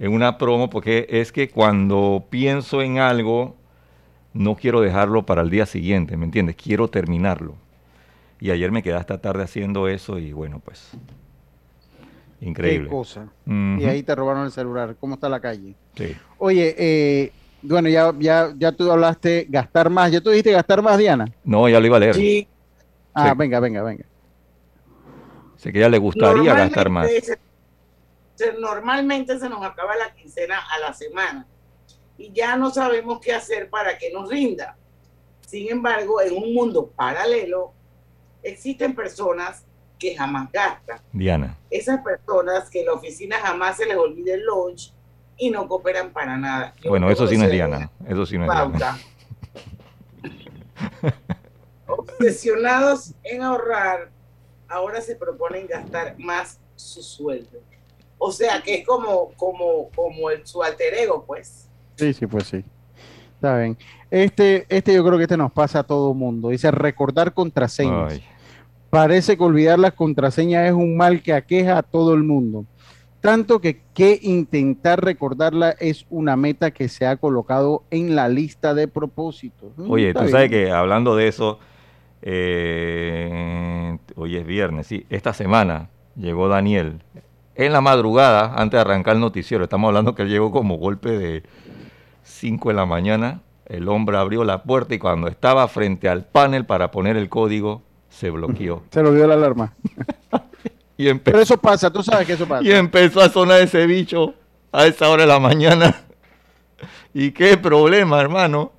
en una promo, porque es que cuando pienso en algo, no quiero dejarlo para el día siguiente, ¿me entiendes? Quiero terminarlo. Y ayer me quedé hasta tarde haciendo eso y bueno, pues, increíble. Qué cosa. Y ahí te robaron el celular. ¿Cómo está la calle? Sí. Oye, eh, bueno, ya, ya, ya tú hablaste gastar más. ¿Ya tú dijiste gastar más, Diana? No, ya lo iba a leer. Sí. Ah, Sí. venga, venga, venga. Sé que a ella le gustaría gastar más. Se- normalmente se nos acaba la quincena a la semana y ya no sabemos qué hacer para que nos rinda. Sin embargo, en un mundo paralelo existen personas que jamás gastan. Diana. Esas personas que en la oficina jamás se les olvida el lunch y no cooperan para nada. Yo Bueno, eso sí no es Diana. Eso sí no es Diana. Obsesionados en ahorrar, ahora se proponen gastar más su sueldo. O sea que es como, como, como el, su alter ego, pues. Sí, sí, pues sí. Está bien. Este, este yo creo que este nos pasa a todo mundo. Dice recordar contraseñas. Ay. Parece que olvidar las contraseñas es un mal que aqueja a todo el mundo. Tanto que, que intentar recordarla es una meta que se ha colocado en la lista de propósitos. Mm, Oye, tú bien. sabes que hablando de eso, eh, hoy es viernes, sí, esta semana llegó Daniel en la madrugada, antes de arrancar el noticiero, estamos hablando que él llegó como golpe de 5 de la mañana, el hombre abrió la puerta y cuando estaba frente al panel para poner el código, se bloqueó. Se lo dio la alarma. Y, Pero eso pasa, tú sabes que eso pasa. y empezó a sonar ese bicho a esa hora de la mañana. Y qué problema, hermano.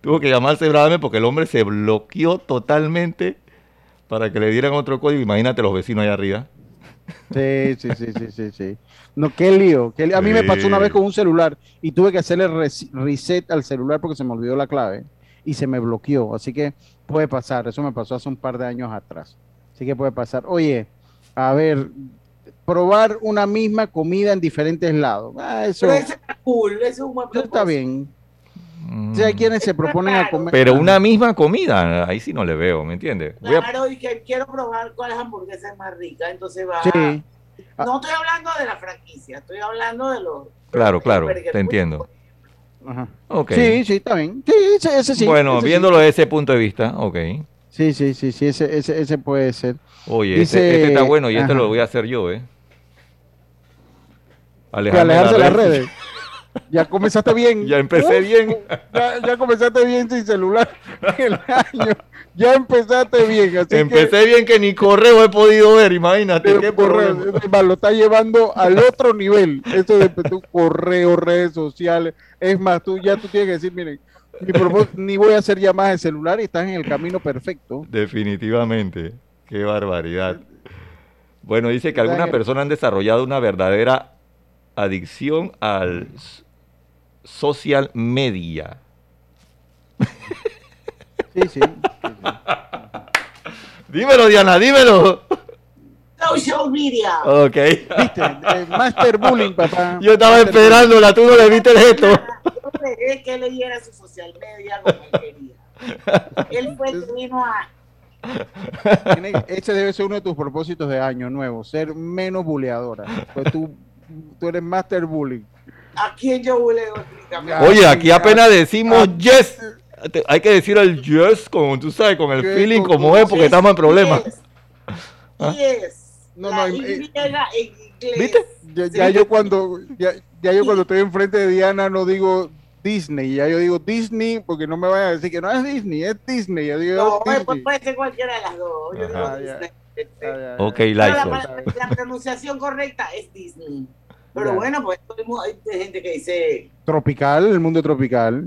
Tuvo que llamarse Brame porque el hombre se bloqueó totalmente para que le dieran otro código. Imagínate los vecinos allá arriba. Sí, sí, sí, sí, sí, sí. No, qué lío. qué lío. A mí me pasó una vez con un celular y tuve que hacerle res- reset al celular porque se me olvidó la clave y se me bloqueó. Así que puede pasar. Eso me pasó hace un par de años atrás. Así que puede pasar. Oye, a ver, probar una misma comida en diferentes lados. Ah, eso, Pero ese está cool, ese es un buen eso está propósito. Hay quienes se proponen a comer. Pero una misma comida, ahí sí no le veo, ¿me entiendes? A- Claro, y que quiero probar cuál hamburguesa es más rica, entonces va. Sí. No estoy hablando de la franquicia, estoy hablando de los. Claro, claro, te entiendo. Ajá. Sí, sí, está bien. Sí, ese, ese sí. bueno, ese sí. viéndolo desde ese punto de vista, ok. Sí, sí, sí, sí, ese, ese, ese puede ser. Oye, Dice- este, este está bueno y este lo voy a hacer yo, ¿eh? Alejarme alejarse de las red. redes. Ya comenzaste bien. Ya empecé Uf, bien. Ya, ya comenzaste bien sin celular el año. Ya empezaste bien. Así Empecé bien que ni correo he podido ver, imagínate. qué correo, problema. lo está llevando al otro nivel. Eso de tu correo, redes sociales. Es más, tú ya tú tienes que decir, miren, Mi ni voy a hacer llamadas de celular y estás en el camino perfecto. Definitivamente. Qué barbaridad. Bueno, dice que algunas personas han desarrollado una verdadera adicción al social media. Sí, sí. Dímelo, Diana, dímelo. Social media. Ok. ¿Viste? Master Bullying, papá. Yo estaba Master esperándola, tú no le viste el gesto. Yo dejé que leyera su social media como él quería. Él fue el que vino a. Ese debe ser uno de tus propósitos de año nuevo, ser menos buleadora. Pues tú, tú eres Master Bullying. ¿A quién yo. Oye, aquí apenas decimos yes. Te- Hay que decir el yes, como tú sabes, con el Yes, feeling como es, porque yes, estamos en problemas. Yes. ¿Ah? Yes. No, La no, Y eh, en inglés. ¿Viste? Ya, ya yo cuando ya, ya yo cuando estoy enfrente de Diana no digo Disney, ya yo digo Disney porque no me vayan a decir que no es Disney, es Disney. Yo digo No, Disney. pues puede ser cualquiera de las dos. Yo digo Disney. Ok, Lysol. la- la pronunciación correcta es Disney. Pero Ya. bueno, pues hay gente que dice Tropical, el mundo tropical.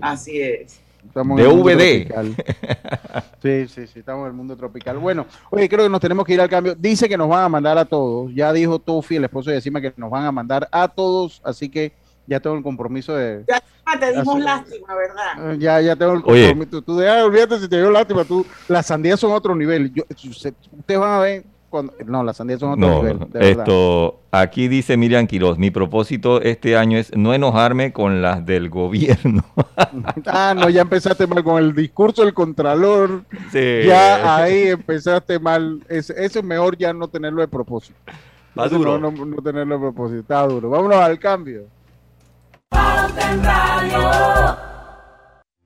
así es. Estamos en el mundo DVD. tropical. Sí, sí, sí, estamos en el mundo tropical. Bueno, oye, creo que nos tenemos que ir al cambio. Dice que nos van a mandar a todos. Ya dijo Tofi, el esposo de Decima, que nos van a mandar a todos. Así que ya tengo el compromiso de. Ya te dimos lástima, ¿verdad? Eh, Ya, ya tengo el Oye. compromiso. Tú deja, olvídate si te dio lástima. Tú, las sandías son otro nivel. Yo, usted- ustedes van a ver. Cuando, no, las sandías son otro No, nivel. de verdad. esto, aquí dice Miriam Quiroz, mi propósito este año es no enojarme con las del gobierno. Ah, no, ya empezaste mal con el discurso del Contralor. Sí. Ya ahí empezaste mal. Es- Eso es mejor ya no tenerlo de propósito. Va Eso duro. No, no- no tenerlo de propósito. Está duro. Vámonos al cambio.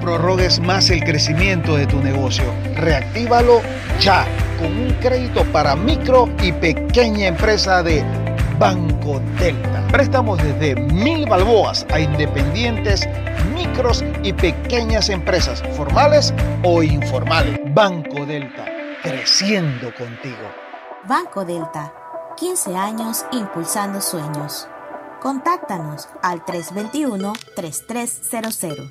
Prorrogues más el crecimiento de tu negocio. Reactívalo ya con un crédito para micro y pequeña empresa de Banco Delta. Préstamos desde mil balboas a independientes, micros y pequeñas empresas, formales o informales. Banco Delta, creciendo contigo. Banco Delta, 15 años impulsando sueños. Contáctanos al 321-3300.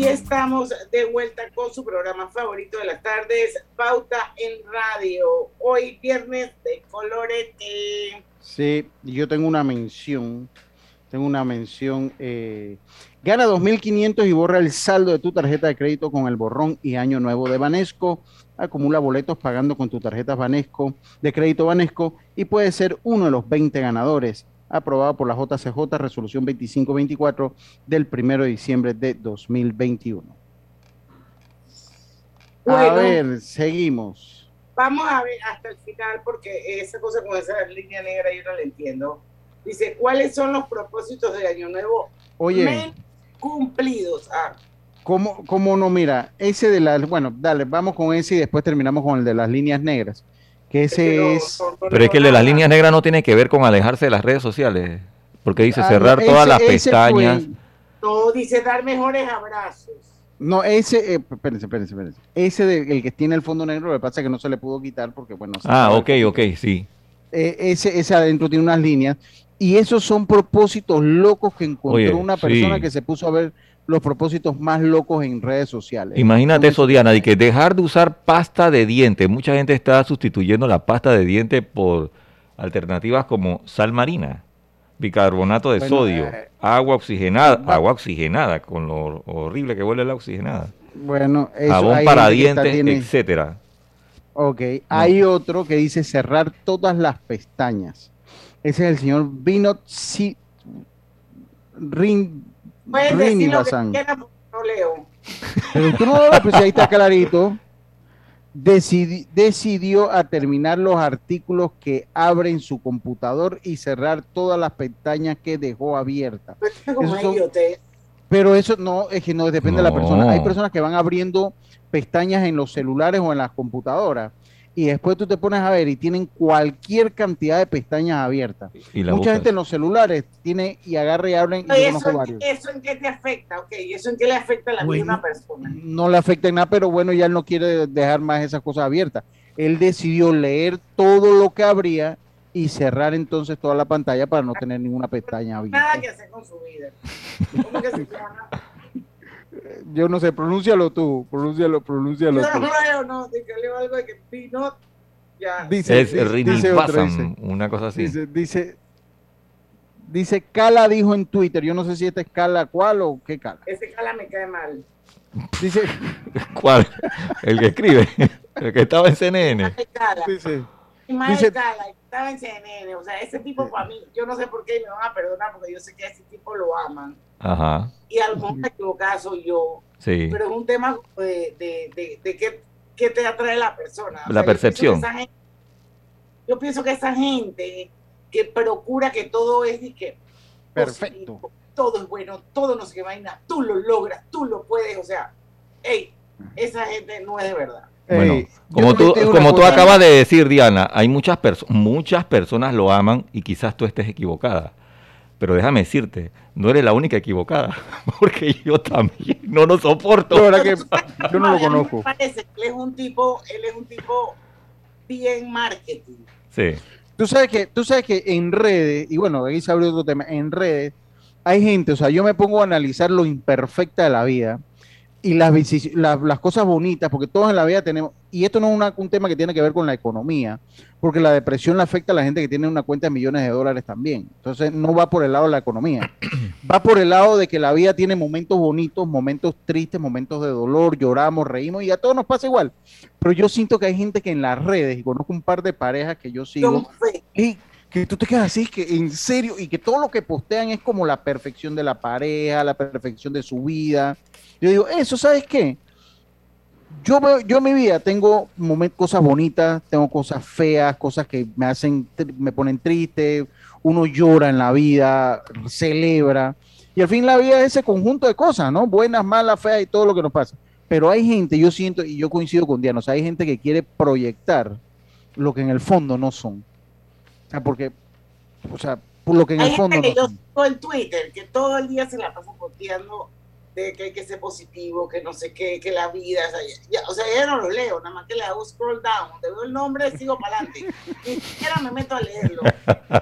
Y estamos de vuelta con su programa favorito de las tardes, Pauta en Radio. Hoy viernes de colorete. Sí, y yo tengo una mención. Tengo una mención. eh, gana 2.500 y borra el saldo de tu tarjeta de crédito con el borrón y año nuevo de Banesco. Acumula boletos pagando con tu tarjeta Banesco, de crédito Banesco, y puede ser uno de los 20 ganadores. Aprobado por la JCJ, resolución 2524 del 1 de diciembre de 2021. A ver, seguimos. Vamos a ver hasta el final, porque esa cosa con esa línea negra yo no la entiendo. Dice, ¿cuáles son los propósitos de Año Nuevo Oye. men- cumplidos? Ah, ¿Cómo, cómo no? Mira, ese de las, bueno, dale, vamos con ese y después terminamos con el de las líneas negras. Que ese es... Pero es que el de las líneas negras no tiene que ver con alejarse de las redes sociales. Porque dice Ah, cerrar todas las pestañas. fue- no, dice dar mejores abrazos. No, ese, eh, espérense, espérense, espérense. Ese de, el que tiene el fondo negro, lo que pasa es que no se le pudo quitar porque, bueno, se Ah, ok, ok, sí. eh, ese, ese adentro tiene unas líneas y esos son propósitos locos que encontró Oye, una persona sí. que se puso a ver los propósitos más locos en redes sociales. Imagínate eso, Diana, de que dejar de usar pasta de diente. Mucha gente está sustituyendo la pasta de diente por alternativas como sal marina, bicarbonato de Bueno, sodio, eh, agua oxigenada, agua oxigenada, con lo horrible que huele la oxigenada, Bueno, eso, jabón para dientes, tiene- etcétera. Ok, hay otro que dice cerrar todas las pestañas. Ese es el señor Vinod Si- Rin, Puedes decir lo que Rinivasan. quieras, porque no leo. Pero tú no lo pues ahí está clarito. Decidi- decidió a terminar los artículos que abren su computador y cerrar todas las pestañas que dejó abiertas. Son- pero eso no, es que no depende de la persona. Hay personas que van abriendo pestañas en los celulares o en las computadoras y después tú te pones a ver y tienen cualquier cantidad de pestañas abiertas. Y Mucha buscas. gente en los celulares tiene y agarra y abren. y yo ¿Eso. ¿Eso en qué te afecta? Ok, ¿eso en qué le afecta a la Bueno. misma persona? no le afecta en nada, pero bueno, ya él no quiere dejar más esas cosas abiertas. Él decidió leer todo lo que habría y cerrar entonces toda la pantalla para no tener ninguna pestaña abierta. Nada que hacer con su vida. ¿Cómo que se llama? Yo no sé, pronúncialo tú, pronúncialo, pronúncialo Yo tú. no no, de que leo algo de que Pinot, ya. Dice, Es dice. una cosa así. Dice, dice, dice, Cala dijo en Twitter, yo no sé si esta es Cala cuál o qué Cala. Ese cala me cae mal. Dice, ¿Cuál? El que escribe, el que estaba en CNN. Cala. dice, dice- cala, estaba en CNN, o sea, ese tipo para mí, yo no sé por qué me van a perdonar porque yo sé que a ese tipo lo aman. Ajá, Y a lo mejor equivocada soy yo, sí. pero es un tema de, de, de, de qué, qué te atrae la persona. O La sea, yo pienso percepción. gente- Yo pienso que esa gente que procura que todo es y que perfecto. positivo, todo es bueno, todo no sé qué vaina, tú lo logras, tú lo puedes, o sea, hey, esa gente no es de verdad. Bueno, como tú, como tú acabas de decir, Diana, hay muchas personas, muchas personas lo aman y quizás tú estés equivocada. Pero déjame decirte, no eres la única equivocada, porque yo también no lo soporto. La verdad que yo no lo mí me conozco. parece que él es un tipo, él es un tipo bien marketing. Sí. Tú sabes que, tú sabes que en redes, y bueno, ahí se abrió otro tema, en redes hay gente, o sea, yo me pongo a analizar lo imperfecta de la vida y las, las, las cosas bonitas, porque todos en la vida tenemos, y esto no es una- un tema que tiene que ver con la economía, porque la depresión le afecta a la gente que tiene una cuenta de millones de dólares también. Entonces no va por el lado de la economía, va por el lado de que la vida tiene momentos bonitos, momentos tristes, momentos de dolor, lloramos, reímos y a todos nos pasa igual. Pero yo siento que hay gente que en las redes, y conozco un par de parejas que yo sigo, y que tú te quedas así, que en serio, y que todo lo que postean es como la perfección de la pareja, la perfección de su vida. Yo digo, eso, ¿sabes qué? Yo, yo en mi vida tengo cosas bonitas, tengo cosas feas, cosas que me hacen, me ponen triste, uno llora en la vida, celebra, y al fin la vida es ese conjunto de cosas, ¿no? Buenas, malas, feas y todo lo que nos pasa. Pero hay gente, yo siento, y yo coincido con Diana, hay gente que quiere proyectar lo que en el fondo no son. O sea, porque, o sea, por lo que en Hay el fondo gente no que yo son. sigo en Twitter que todo el día se la pasa posteando de que hay que ser positivo, que no sé qué, que la vida, o sea, ya, o sea, ya no lo leo, nada más que le hago scroll down, donde veo el nombre sigo para adelante, ni siquiera me meto a leerlo.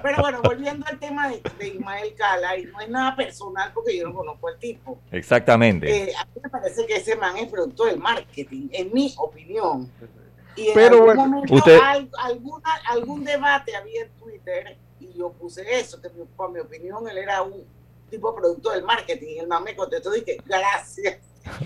Pero bueno, volviendo al tema de, de Ismael Cala, y no es nada personal porque yo no conozco al tipo. Exactamente. Eh, a mí me parece que ese man es producto del marketing, en mi opinión. Y en Pero algún bueno, momento usted- al- alguna, algún debate había Twitter y yo puse eso, que mi- por mi opinión él era un tipo producto del marketing. Y el man me contestó y dije, gracias.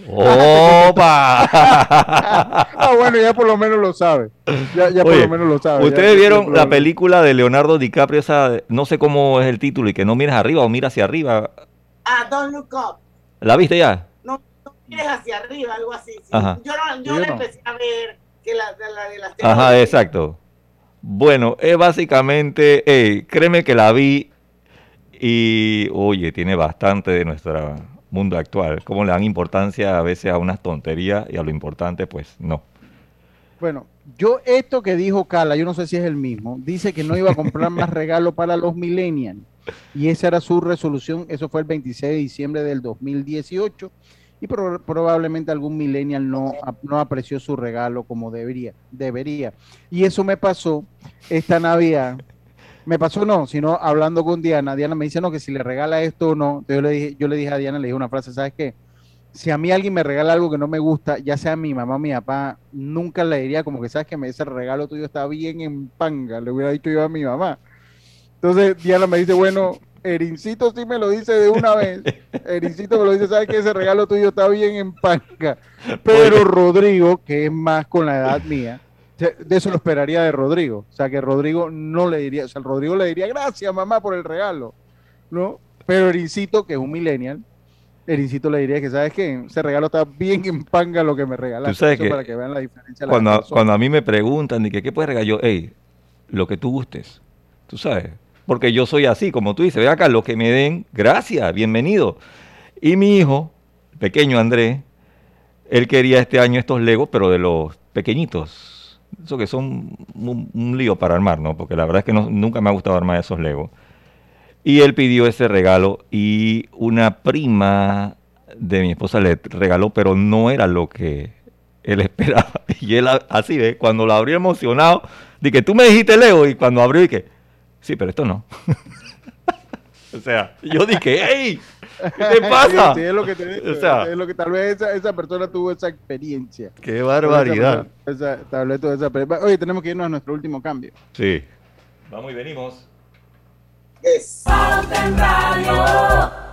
¡Opa! Ah, bueno, ya por lo menos lo sabe. Ya, ya por lo menos lo sabe. ¿Ustedes Ya- vieron ya- la película de Leonardo DiCaprio? Esa, de- no sé cómo es el título, y que no miras arriba o mira hacia arriba. Ah, don't look up. ¿La viste ya? No, no mires hacia arriba, algo así. sí. Ajá. Yo, no, yo Yo la no. empecé a ver que la, de la de las Ajá, exacto. Bueno, es básicamente, créeme que la vi y, oye, tiene bastante de nuestro mundo actual. Cómo le dan importancia a veces a unas tonterías y a lo importante, pues no. Bueno, yo esto que dijo Carla, yo no sé si es el mismo, dice que no iba a comprar más regalos para los millennials. Y esa era su resolución, eso fue el 26 de diciembre del 2018 y pro- probablemente algún millennial no, no apreció su regalo como debería, debería. Y eso me pasó esta Navidad. Me pasó no, sino hablando con Diana, Diana me dice no, que si le regala esto o no. Yo le dije, yo le dije a Diana, le dije una frase, ¿sabes qué? Si a mí alguien me regala algo que no me gusta, ya sea mi mamá o mi papá, nunca le diría como que sabes que me- ese regalo tuyo está bien en panga, le hubiera dicho yo a mi mamá. Entonces Diana me dice, bueno, Erincito sí me lo dice de una vez. Erincito me lo dice, ¿sabes que ese regalo tuyo está bien en panga? Pero Rodrigo, que es más con la edad mía, de eso lo esperaría de Rodrigo. O sea, que Rodrigo no le diría, o sea, Rodrigo le diría, gracias mamá por el regalo, ¿no? Pero Erincito, que es un millennial, Erincito le diría que, ¿sabes qué? Ese regalo está bien en panga lo que me regalaste. Tú sabes que para que vean la diferencia. Cuando, cuando a mí me preguntan, de que, ¿qué puedes regalar? Yo, hey, lo que tú gustes, tú sabes. Porque yo soy así, como tú dices, ve acá, lo que me den, gracias, bienvenido. Y mi hijo, pequeño Andrés, él quería este año estos legos, pero de los pequeñitos. Eso que son un, un lío para armar, ¿no? Porque la verdad es que nunca me ha gustado armar esos legos. Y él pidió ese regalo y una prima de mi esposa le regaló, pero no era lo que él esperaba. Y él así, ¿ves? Cuando lo abrió emocionado, dije, tú me dijiste Lego, y cuando abrió dije, sí, pero esto no. o sea, yo dije, hey, ¿qué te pasa? Sí, sí, es lo que te digo. O sea, es lo que tal vez esa, esa persona tuvo esa experiencia. Qué barbaridad. Esa, tal vez tuvo esa experiencia. Oye, tenemos que irnos a nuestro último cambio. Sí. Vamos y venimos. Radio.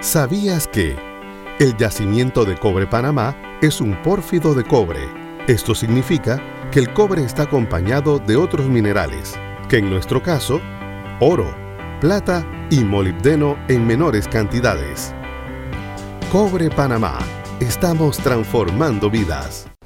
¿Sabías que el yacimiento de cobre Panamá es un pórfido de cobre? Esto significa que el cobre está acompañado de otros minerales, que en nuestro caso, oro, plata y molibdeno en menores cantidades. Cobre Panamá. Estamos transformando vidas.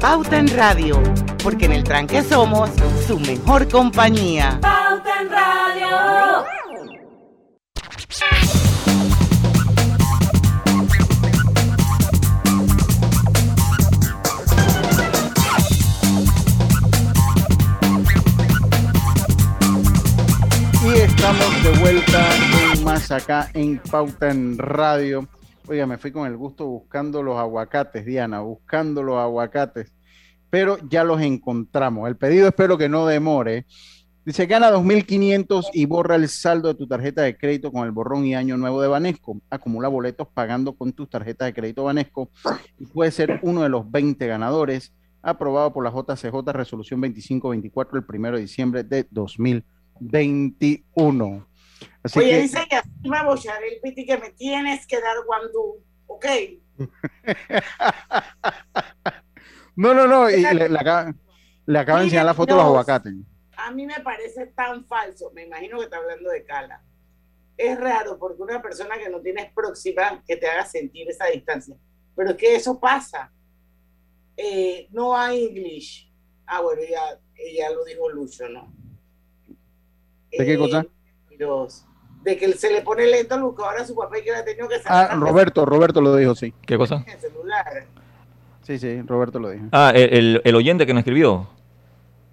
Pauta en Radio, porque en el tranque somos su mejor compañía. Pauta en Radio. Y estamos de vuelta con más acá en Pauta en Radio. Oiga, me fui con el gusto buscando los aguacates, Diana, buscando los aguacates, pero ya los encontramos. El pedido espero que no demore. Dice, gana 2.500 y borra el saldo de tu tarjeta de crédito con el borrón y año nuevo de Banesco. Acumula boletos pagando con tus tarjetas de crédito Banesco y puede ser uno de los 20 ganadores. Aprobado por la JCJ Resolución 2524 el 1 de diciembre de 2021. Así Oye, que, dice que así va a bochar el piti que me tienes que dar guandú, ¿ok? no, no, no, y le, le acaba, le acaba de enseñar la foto de los aguacates. A mí me parece tan falso, me imagino que está hablando de Cala. Es raro porque una persona que no tienes próxima que te haga sentir esa distancia. Pero es que eso pasa. Eh, no hay English. Ah, bueno, ya, ella lo dijo Lucho, ¿no? ¿De qué Eh, cosa? Dos. De que se le pone lento al buscador a su papá y que le ha tenido que sacar Ah, Roberto, Roberto lo dijo, sí. ¿Qué cosa? el celular. Sí, sí, Roberto lo dijo. Ah, el, el- el oyente que nos escribió.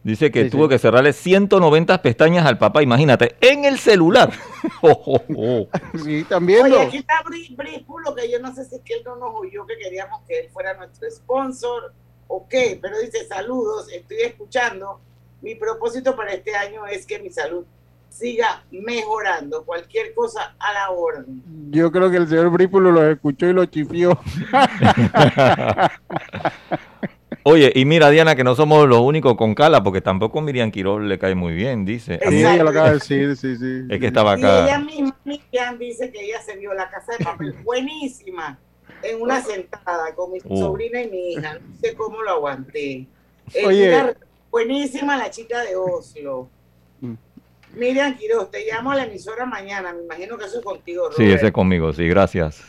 Dice que Sí, tuvo sí. que cerrarle 190 pestañas al papá, imagínate, en el celular. Oh, oh, oh. Sí, viendo. Oye, aquí está Bri- Bríspulo, que yo no sé si es que él no nos oyó que queríamos que él fuera nuestro sponsor o qué, pero dice saludos, estoy escuchando. Mi propósito para este año es que mi salud siga mejorando. Cualquier cosa a la orden. Yo creo que el señor Brípulo lo escuchó y lo chifió. Oye, y mira, Diana, que no somos los únicos con cala, porque tampoco Miriam Quirol le cae muy bien, dice. Sí, ella lo acaba de decir, sí, sí. Es que estaba Y ella acá. misma, Miriam, dice que ella se vio la casa de papel buenísima en una sentada con mi Uh. sobrina y mi hija. No sé cómo lo aguanté. Eh, Oye. buenísima la chica de Oslo. Miriam Quiroz, te llamo a la emisora mañana. Me imagino que eso es contigo, Sí, Robert. ese es conmigo, sí, gracias.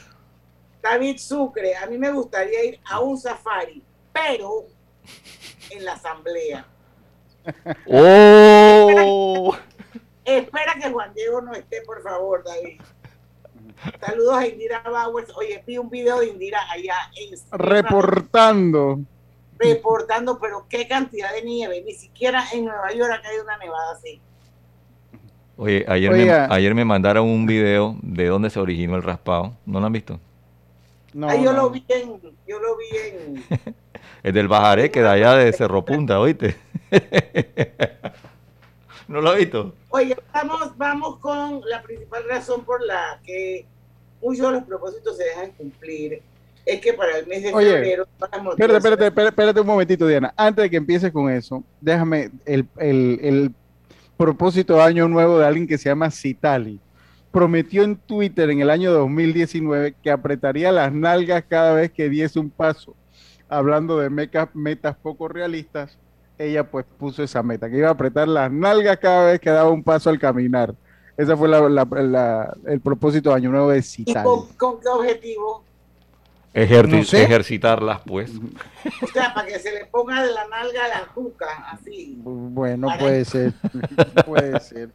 David Sucre, a mí me gustaría ir a un safari, pero en la asamblea. ¡Oh! Espera que Juan Diego no esté, por favor, David. Saludos a Indira Bowers. Oye, vi un video de Indira allá en Reportando. reportando, pero qué cantidad de nieve. Ni siquiera en Nueva York ha caído una nevada así. Oye, ayer me, ayer me mandaron un video de dónde se originó el raspado. ¿No lo han visto? No, Ah, yo no. lo vi en, yo lo vi en, Es del Bajaré, que de allá de Cerro Punta, ¿oíste? ¿No lo has visto? Oye, vamos, vamos con la principal razón por la que muchos de los propósitos se dejan cumplir. Es que para el mes de Oye, febrero. Espérate, espérate, espérate, espérate un momentito, Diana. Antes de que empieces con eso, déjame el, el- el propósito de año nuevo de alguien que se llama Citali. Prometió en Twitter en el año 2019 que apretaría las nalgas cada vez que diese un paso. Hablando de metas poco realistas, ella pues puso esa meta, que iba a apretar las nalgas cada vez que daba un paso al caminar. Ese fue la- la- la- el propósito de año nuevo de ¿Y Citali. con, con qué objetivo? Ejerci- No sé. Ejercitarlas, pues. O sea, para que se le ponga de la nalga a la tuca, así. Bueno, puede ser. puede ser.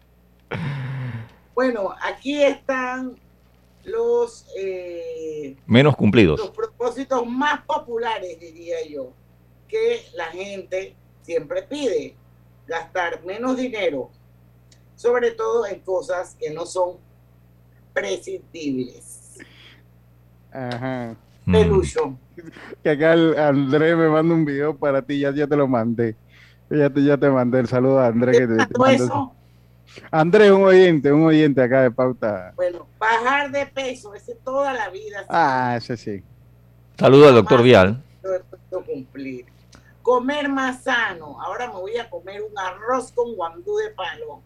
Bueno, aquí están los, eh, Menos cumplidos. los propósitos más populares, diría yo, que la gente siempre pide. Gastar menos dinero, sobre todo en cosas que no son prescindibles. Ajá. Mm. Pelucho. Que acá el André me manda un video para ti, ya, ya te lo mandé. Ya te, ya te mandé el saludo a André. Que te, te Todo mando- eso, André, un oyente, un oyente acá de pauta. bueno, bajar de peso, ese toda la vida Ah, ese sí. Saludo al doctor Vial. cumplir. Comer más sano. Ahora me voy a comer un arroz con guandú de palo,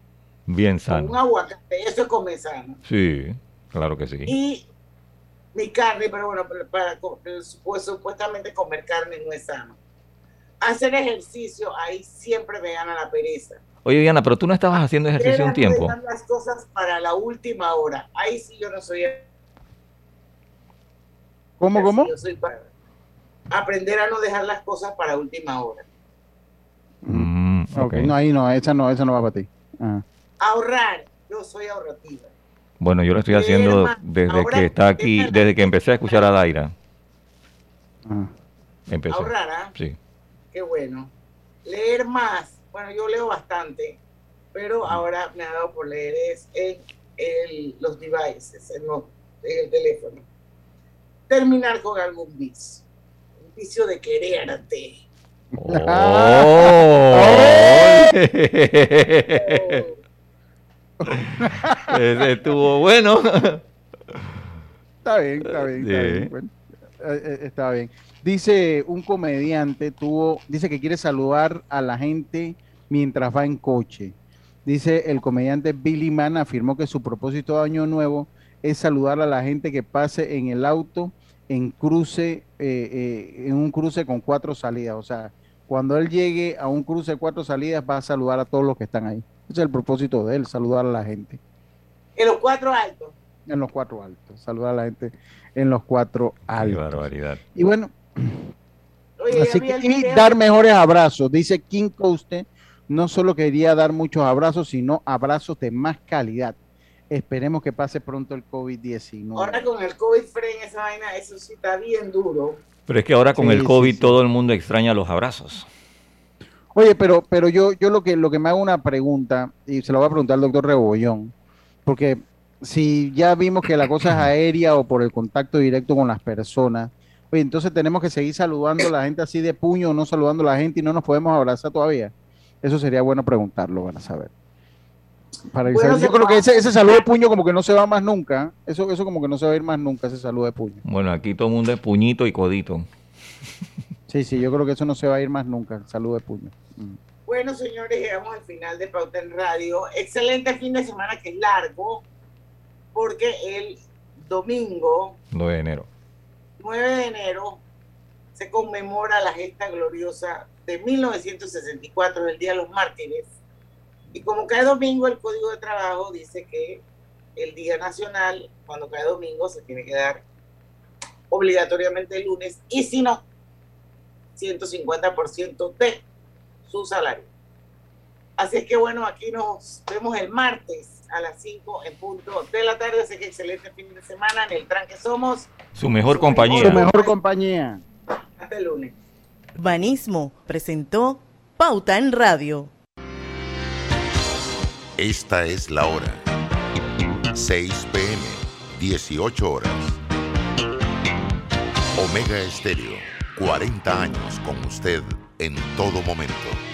Bien con un sano. aguacate. Eso es comer sano. Sí, claro que sí. Y mi carne, pero bueno, pero para, pues, supuestamente comer carne no es sano. Hacer ejercicio, ahí siempre me gana la pereza. Oye, Diana, pero tú no estabas haciendo ejercicio un tiempo. dejar las cosas para la última hora. Ahí sí yo no soy. ¿Cómo, cómo? Yo soy para- aprender a no dejar las cosas para última hora. Mm, Ok, no, ahí no, esa no, esa no va para ti. Ah. Ahorrar, yo soy ahorrativa. Bueno, yo lo estoy haciendo desde que está aquí, desde que empecé a escuchar a Daira. Ah. Empecé. Ahorrar, ¿ah? Sí. Qué bueno. Leer más. Bueno, yo leo bastante, pero ahora me ha dado por leer es en el- los devices, en, los- en el teléfono. Terminar con algún vicio. Un vicio de quererte. Ese estuvo bueno. Está bien, está bien, está bien. bueno, eh, eh, está bien. Dice un comediante, tuvo, dice que quiere saludar a la gente mientras va en coche. Dice el comediante Billy Mann afirmó que su propósito de año nuevo es saludar a la gente que pase en el auto en cruce, eh, eh, en un cruce con cuatro salidas. O sea, cuando él llegue a un cruce de cuatro salidas va a saludar a todos los que están ahí. Ese es el propósito de él, saludar a la gente En los cuatro altos. en los cuatro altos, saludar a la gente en los cuatro Qué altos. barbaridad. Y bueno, Oye, así que y video. dar mejores abrazos. Dice King Coaste, no solo quería dar muchos abrazos, sino abrazos de más calidad. Esperemos que pase pronto el COVID-19. Ahora con el COVID friend, esa vaina, eso sí está bien duro. Pero es que ahora con Sí, el sí, COVID sí. todo el mundo extraña los abrazos. Oye, pero, pero yo, yo lo que lo que me hago una pregunta, y se lo voy a preguntar al doctor Rebollón, porque si ya vimos que la cosa es aérea o por el contacto directo con las personas, oye, entonces tenemos que seguir saludando a la gente así de puño o no saludando a la gente y no nos podemos abrazar todavía. Eso sería bueno preguntarlo, van a saber. Para Bueno, saber- yo creo que ese, ese saludo de puño como que no se va más nunca. Eso, eso como que no se va a ir más nunca, ese saludo de puño. Bueno, aquí todo el mundo es puñito y codito. Sí, sí, yo creo que eso no se va a ir más nunca, el saludo de puño. Bueno, señores, llegamos al final de Pauta en Radio. Excelente fin de semana que es largo, porque el domingo 9 de enero. 9 de enero se conmemora la gesta gloriosa de 1964, el Día de los Mártires. Y como cae domingo, el Código de Trabajo dice que el Día Nacional, cuando cae domingo, se tiene que dar obligatoriamente el lunes, y si no, 150% de su salario. Así es que bueno, aquí nos vemos el martes a las 5 en punto de la tarde. Así que excelente fin de semana. En el tranque somos. Su mejor compañía. Su mejor compañía. Hasta el lunes. Urbanismo presentó Pauta en Radio. Esta es la hora. 6 pm, 18 horas. Omega Estéreo, 40 años con usted en todo momento.